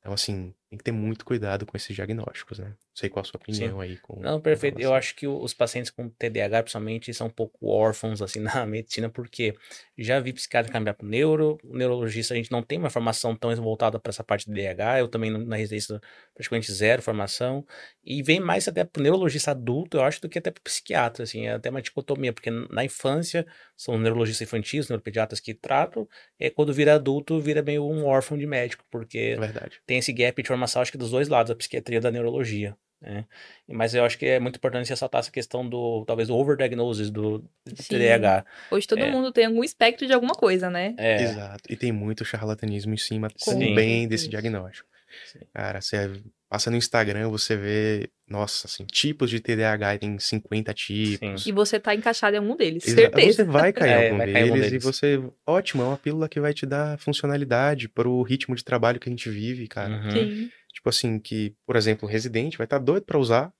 Então, assim, tem que ter muito cuidado com esses diagnósticos, né? Não sei qual a sua opinião aí. Com, Não, com perfeito. Eu relação. acho que os pacientes com TDAH, principalmente, são um pouco órfãos, assim, na medicina, porque já vi psiquiatra caminhar para neuro, o neurologista, a gente não tem uma formação tão voltada para essa parte de DH, eu também na residência praticamente zero formação, e vem mais até para neurologista adulto, eu acho, do que até para psiquiatra, assim, é até uma dicotomia, porque na infância são neurologistas infantis, neuropediatras que tratam, e quando vira adulto, vira meio um órfão de médico, porque É verdade. tem esse gap de informação, acho que dos dois lados, da psiquiatria e da neurologia. Né? Mas eu acho que é muito importante ressaltar essa questão do, talvez, do overdiagnosis do, do Sim. TDAH. Hoje todo É. mundo tem algum espectro de alguma coisa, né? É, Exato. E tem muito charlatanismo em cima Com também desse diagnóstico. Sim. Cara, você passa no Instagram, você vê, nossa, assim, tipos de TDAH, e tem 50 tipos. E você tá encaixado em algum deles, Exa- certeza. Você vai cair em É, algum vai cair em algum deles, e deles. você. Ótimo, é uma pílula que vai te dar funcionalidade pro ritmo de trabalho que a gente vive, cara. Uhum. Sim. Tipo assim, que, por exemplo, um residente vai estar doido pra usar,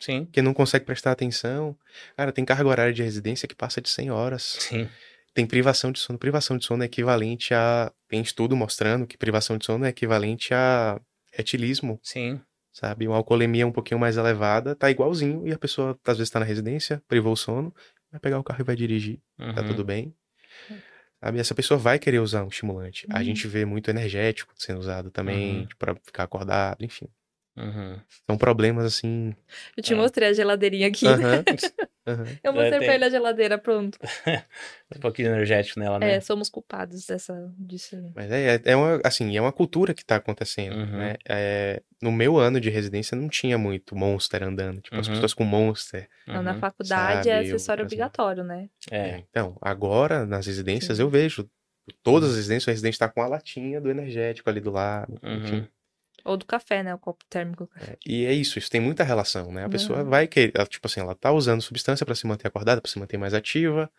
Sim, porque não consegue prestar atenção. Cara, tem carga horária de residência que passa de 100 horas. sim. Tem privação de sono. Privação de sono é equivalente a. Tem estudo mostrando que privação de sono é equivalente a etilismo, Sim, sabe? Uma alcoolemia um pouquinho mais elevada, tá igualzinho, e a pessoa às vezes tá na residência, privou o sono, vai pegar o carro e vai dirigir, tá uhum. tudo bem. Sabe? Essa pessoa vai querer usar um estimulante. A Uhum. gente vê muito energético sendo usado também, Uhum. pra ficar acordado, enfim. Uhum. São problemas assim. Eu te É. mostrei a geladeirinha aqui. Aham. aham. Eu mostrei É, pra tem. ele a geladeira, pronto. Um pouquinho energético nela, né? É, somos culpados dessa, disso aí. Mas é, é- é uma, assim, é uma cultura que tá acontecendo, Uhum. né? É, no meu ano de residência não tinha muito Monster andando, tipo, as Uhum. pessoas com Monster. Então, na Uhum. faculdade é Sabe, acessório eu- assim, obrigatório, né? É, Então, agora nas residências Sim. eu vejo todas as residências, o residente tá com a latinha do energético ali do lado, Uhum. enfim. Ou do café, né? O copo térmico. É, e é isso, isso tem muita relação, né? A pessoa Uhum. vai querer, ela, tipo assim, ela tá usando substância pra se manter acordada, pra se manter mais ativa,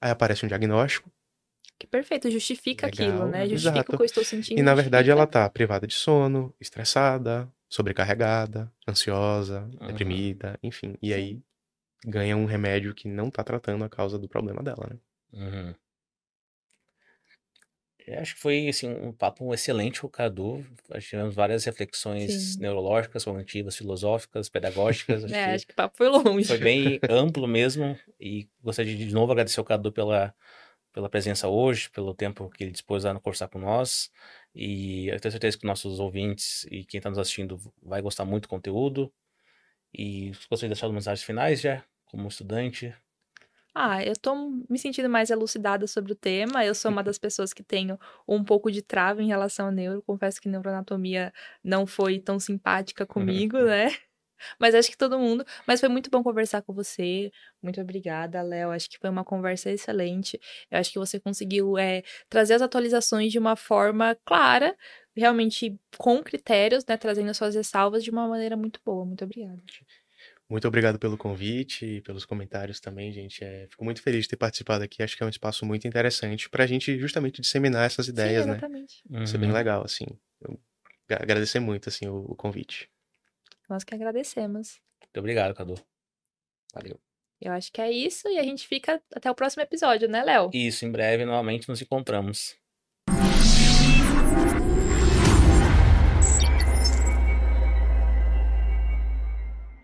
aí aparece um diagnóstico, Que perfeito, justifica Legal, aquilo, né? Justifica exato. o que eu estou sentindo. e na verdade ela tá privada de sono, estressada, sobrecarregada, ansiosa, Uhum. deprimida, enfim. E aí ganha um remédio que não tá tratando a causa do problema dela, né? Uhum. Eu acho que foi assim, um papo excelente com o Cadu. Nós tivemos várias reflexões Sim. neurológicas, cognitivas, filosóficas, pedagógicas. Acho É, que acho que o papo foi longe. foi bem amplo mesmo. E gostaria de de novo agradecer ao Cadu pela, pela presença hoje, pelo tempo que ele dispôs a conversar com nós. E eu tenho certeza que nossos ouvintes e quem está nos assistindo vai gostar muito do conteúdo. E gostaria de deixar mensagens finais já, como estudante. Ah, eu tô me sentindo mais elucidada sobre o tema. Eu sou uma das pessoas que tenho um pouco de trava em relação ao neuro. Confesso que neuroanatomia não foi tão simpática comigo, né? Mas acho que todo mundo. Mas foi muito bom conversar com você. Muito obrigada, Léo. Acho que foi uma conversa excelente. Eu acho que você conseguiu é, trazer as atualizações de uma forma clara, realmente com critérios, né? Trazendo as suas ressalvas de uma maneira muito boa. Muito obrigada. Muito obrigado pelo convite e pelos comentários também, gente. É, fico muito feliz de ter participado aqui. Acho que é um espaço muito interessante pra gente justamente disseminar essas ideias, Sim, né? exatamente. Isso é bem Uhum. legal, assim. Eu gra- agradecer muito, assim, o, o convite. Nós que agradecemos. Muito obrigado, Cadu. Valeu. Eu acho que é isso e a gente fica até o próximo episódio, né, Léo? Isso, em breve novamente nos encontramos.